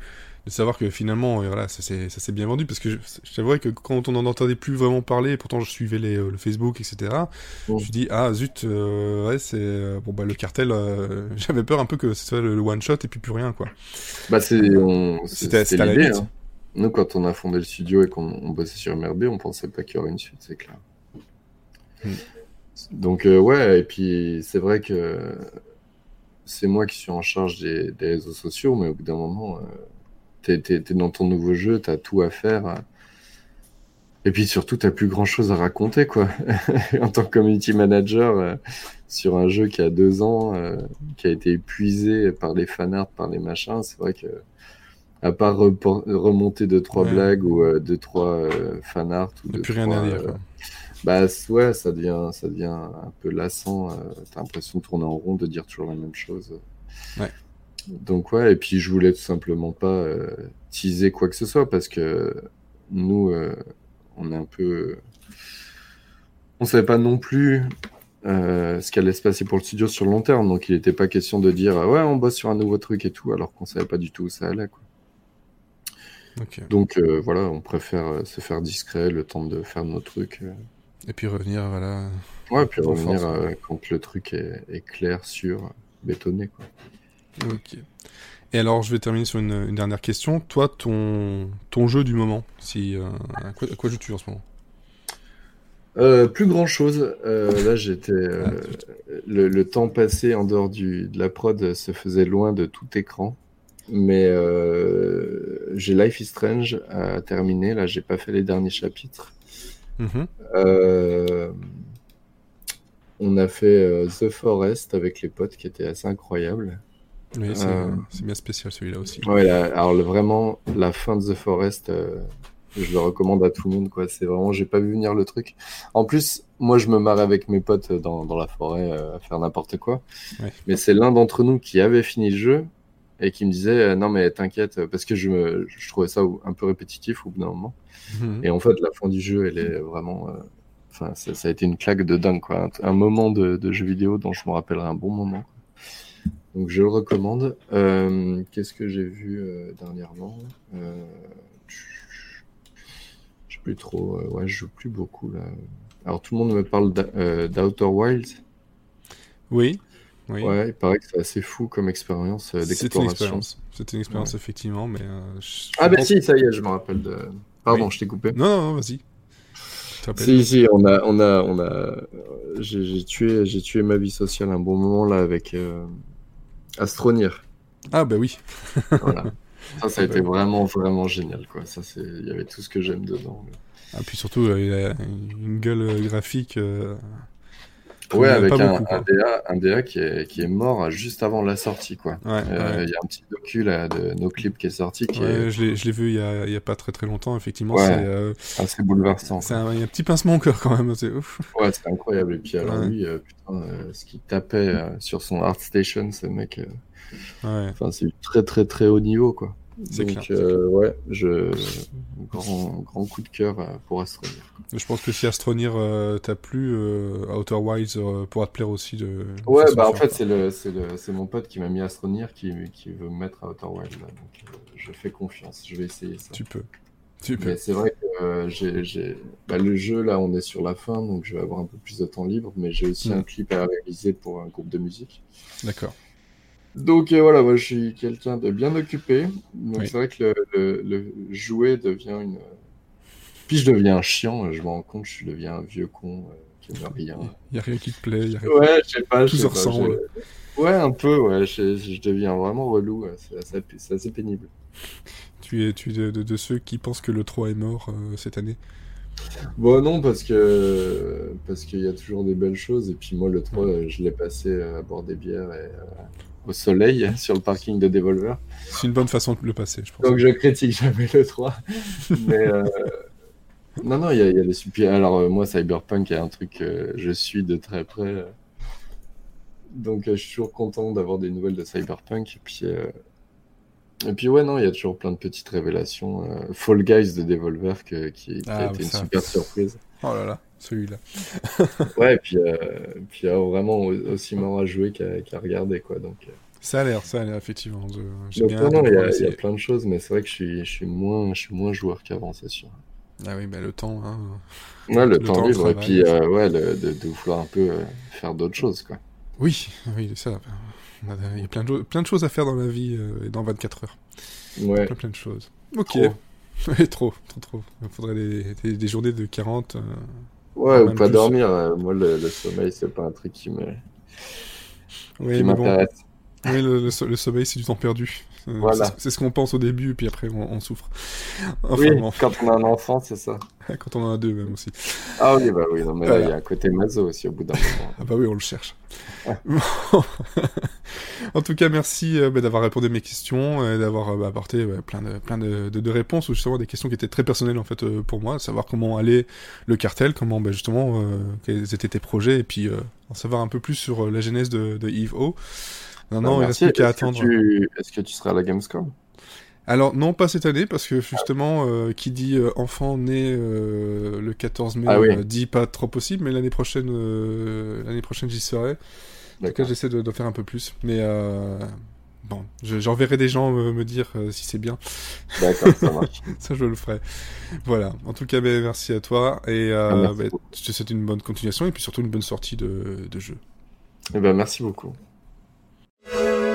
de savoir que finalement, voilà, ça s'est bien vendu, parce que je, je que quand on n'en entendait plus vraiment parler, pourtant je suivais les, le Facebook, etc., je me dit, ah zut, euh, ouais, c'est bon, bah, le cartel, j'avais peur un peu que ce soit le, one-shot et puis plus rien, quoi. Bah, c'était l'idée. Hein. Nous, quand on a fondé le studio et qu'on bossait sur MRB, on pensait pas qu'il y aurait une suite, c'est clair. Hmm. Donc euh, ouais, et puis c'est vrai que c'est moi qui suis en charge des, réseaux sociaux, mais au bout d'un moment, euh, t'es es, dans ton nouveau jeu, t'as tout à faire. Et puis surtout, t'as plus grand chose à raconter, quoi. en tant que community manager, euh, sur un jeu qui a deux ans, qui a été épuisé par les fanarts, par les machins, c'est vrai que, à part remonter deux, trois blagues ou deux, trois fanarts, ou deux, plus rien à dire, bah ouais, ça devient, ça devient un peu lassant. Euh, T'as l'impression de tourner en rond, de dire toujours la même chose. Ouais. Donc ouais, et puis je voulais tout simplement pas euh, teaser quoi que ce soit parce que nous, euh, on est un peu, on savait pas non plus euh, ce qui allait se passer pour le studio sur le long terme. Donc il n'était pas question de dire ouais, on bosse sur un nouveau truc et tout, alors qu'on savait pas du tout où ça allait quoi. Donc voilà, on préfère se faire discret le temps de faire nos trucs. Et puis revenir, voilà. Ouais, puis revenir quand le truc est, est, clair, sûr, bétonné, quoi. Ok. Et alors, je vais terminer sur une, dernière question. Toi, ton, ton jeu du moment, si, euh, à quoi, quoi joues-tu en ce moment? Euh, plus grand chose. Euh, là, j'étais. le, temps passé en dehors du, de la prod se faisait loin de tout écran. Mais j'ai Life is Strange à terminer. Là, j'ai pas fait les derniers chapitres. Mm-hmm. on a fait The Forest avec les potes qui était assez incroyable. Oui, euh, c'est bien spécial celui-là aussi. Ouais, alors vraiment, la fin de The Forest, euh, je le recommande à tout le monde. quoi. C'est vraiment, j'ai pas vu venir le truc. En plus, moi, je me marre avec mes potes dans, dans la forêt euh, à faire n'importe quoi. Mais c'est l'un d'entre nous qui avait fini le jeu et qui me disait non mais t'inquiète parce que je, me, je trouvais ça un peu répétitif au bout d'un moment. Mhm. Et en fait, la fin du jeu, elle est vraiment. Enfin, ça, ça, a été une claque de dingue quoi. Un, moment de, de, jeu vidéo dont je me rappellerai un bon moment. Donc je le recommande. Euh, qu'est-ce que j'ai vu euh, dernièrement? Euh, Je sais plus trop. ouais, je joue plus beaucoup là. Alors tout le monde me parle d'Outer Wilds. Oui. Oui. Ouais, il paraît que c'est assez fou comme expérience d'exploration. C'est une expérience, effectivement, mais. ah, ben si, ça y est, je me rappelle de. Pardon, je t'ai coupé. Non, non, non vas-y. Si, si, on a, on a, on a. J'ai tué, j'ai tué ma vie sociale un bon moment là avec Astronir. Ah bah oui. voilà. Ça, ça a été vraiment, vraiment génial. Quoi. Ça, c'est... Il y avait tout ce que j'aime dedans. Ah, puis surtout, euh, il a une gueule graphique. Euh, ouais, avec un, un, DA, qui, est, qui est mort juste avant la sortie. Quoi. Il y a un petit docu là, de nos clips qui est sorti. Qui Je, l'ai, je l'ai vu il y, a, il y a pas très très longtemps, effectivement. C'est assez bouleversant. C'est un, il y a un petit pincement au cœur quand même. C'est ouf. Ouais, c'est incroyable. Et puis alors lui, putain, ce qu'il tapait sur son ArtStation, ce mec. Enfin, c'est très très très haut niveau, quoi. C'est clair. Euh, ouais, je grand, grand coup de cœur euh, pour Astronir. Je pense que si Astronir euh, t'a plu, Outer Wilds pourra te plaire aussi de. Ouais, bah en fait c'est le c'est mon pote qui m'a mis Astronir qui qui veut me mettre à Outer Wilds donc je fais confiance, je vais essayer ça. Tu peux. Tu peux. C'est vrai que j'ai bah, le jeu là on est sur la fin donc je vais avoir un peu plus de temps libre mais j'ai aussi hmm. un clip à réaliser pour un groupe de musique. D'accord. Donc euh, voilà, moi je suis quelqu'un de bien occupé. Donc c'est vrai que le, le, jouet devient une. Puis je deviens chiant, je me rends compte, je deviens un vieux con euh, qui n'aime rien. Il n'y a rien qui te plaît. Y a rien... Ouais, je sais pas. Tout se ressemble. Ouais, un peu, ouais. Je, je deviens vraiment relou. C'est assez, assez, pénible. Tu es, tu de, de, ceux qui pensent que le 3 est mort euh, cette année Bon, non, parce que parce qu'il y a toujours des belles choses. Et puis moi, le 3, je l'ai passé à boire des bières et au soleil sur le parking de Devolver. C'est une bonne façon de le passer, je pense. Donc je critique jamais le 3. Mais euh, non, non, il y, a, des super. Alors euh, moi, Cyberpunk est un truc que je suis de très près. Donc je suis toujours content d'avoir des nouvelles de Cyberpunk. Et puis, euh, et puis ouais, non, il y a toujours plein de petites révélations. Fall Guys de Devolver qui, a ah, été une super surprise. Oh là là celui-là. ouais, et puis, euh, puis euh, vraiment aussi marrant à jouer qu'à regarder, quoi. Donc, euh. Ça a l'air, ça a l'air, effectivement. Il y, a plein de choses, mais c'est vrai que je suis, je suis, moins, je suis moins joueur qu'avant, c'est sûr. Ah oui, bah, le temps. Hein. Ouais, le, temps, libre, et puis ouais, de, de, vouloir un peu faire d'autres choses, quoi. Oui, oui, ça. Il y a plein de, plein de choses à faire dans la vie et dans 24 heures. Ouais. Plein, plein de choses. Ok. Trop. Trop, trop, trop. Il faudrait des, des, journées de 40. Ouais, ou pas dormir. Euh, moi, le, sommeil, c'est pas un truc qui m'intéresse. Oui, le, le, sommeil, c'est du temps perdu. Euh, c'est ce qu'on pense au début, puis après, on, souffre. oui, quand on a un enfant, c'est ça. quand on en a deux, même aussi. Ah oui, bah oui, non, mais là, il y a un côté mazo aussi au bout d'un moment. ah bah oui, on le cherche. en tout cas, merci euh, bah, d'avoir répondu à mes questions et d'avoir bah, apporté plein, de, plein de, de, réponses, ou justement des questions qui étaient très personnelles en fait pour moi, savoir comment allait le cartel, comment bah, justement, quels étaient tes projets, et puis en savoir un peu plus sur la genèse de, de Eve O. Non, non, il reste plus qu'à attendre. Est-ce que tu seras à la Gamescom? Alors non, pas cette année, parce que justement, euh, qui dit euh, enfant né euh, le 14 mai ah dit pas trop possible, mais l'année prochaine, l'année prochaine j'y serai. En tout cas, j'essaie de, faire un peu plus, mais Bon, j'enverrai des gens me, dire si c'est bien. D'accord, ça marche. ça, je le ferai. Voilà. En tout cas, ben, merci à toi et ah, ben, je te souhaite une bonne continuation et puis surtout une bonne sortie de, de jeu. Eh ben, merci beaucoup. Música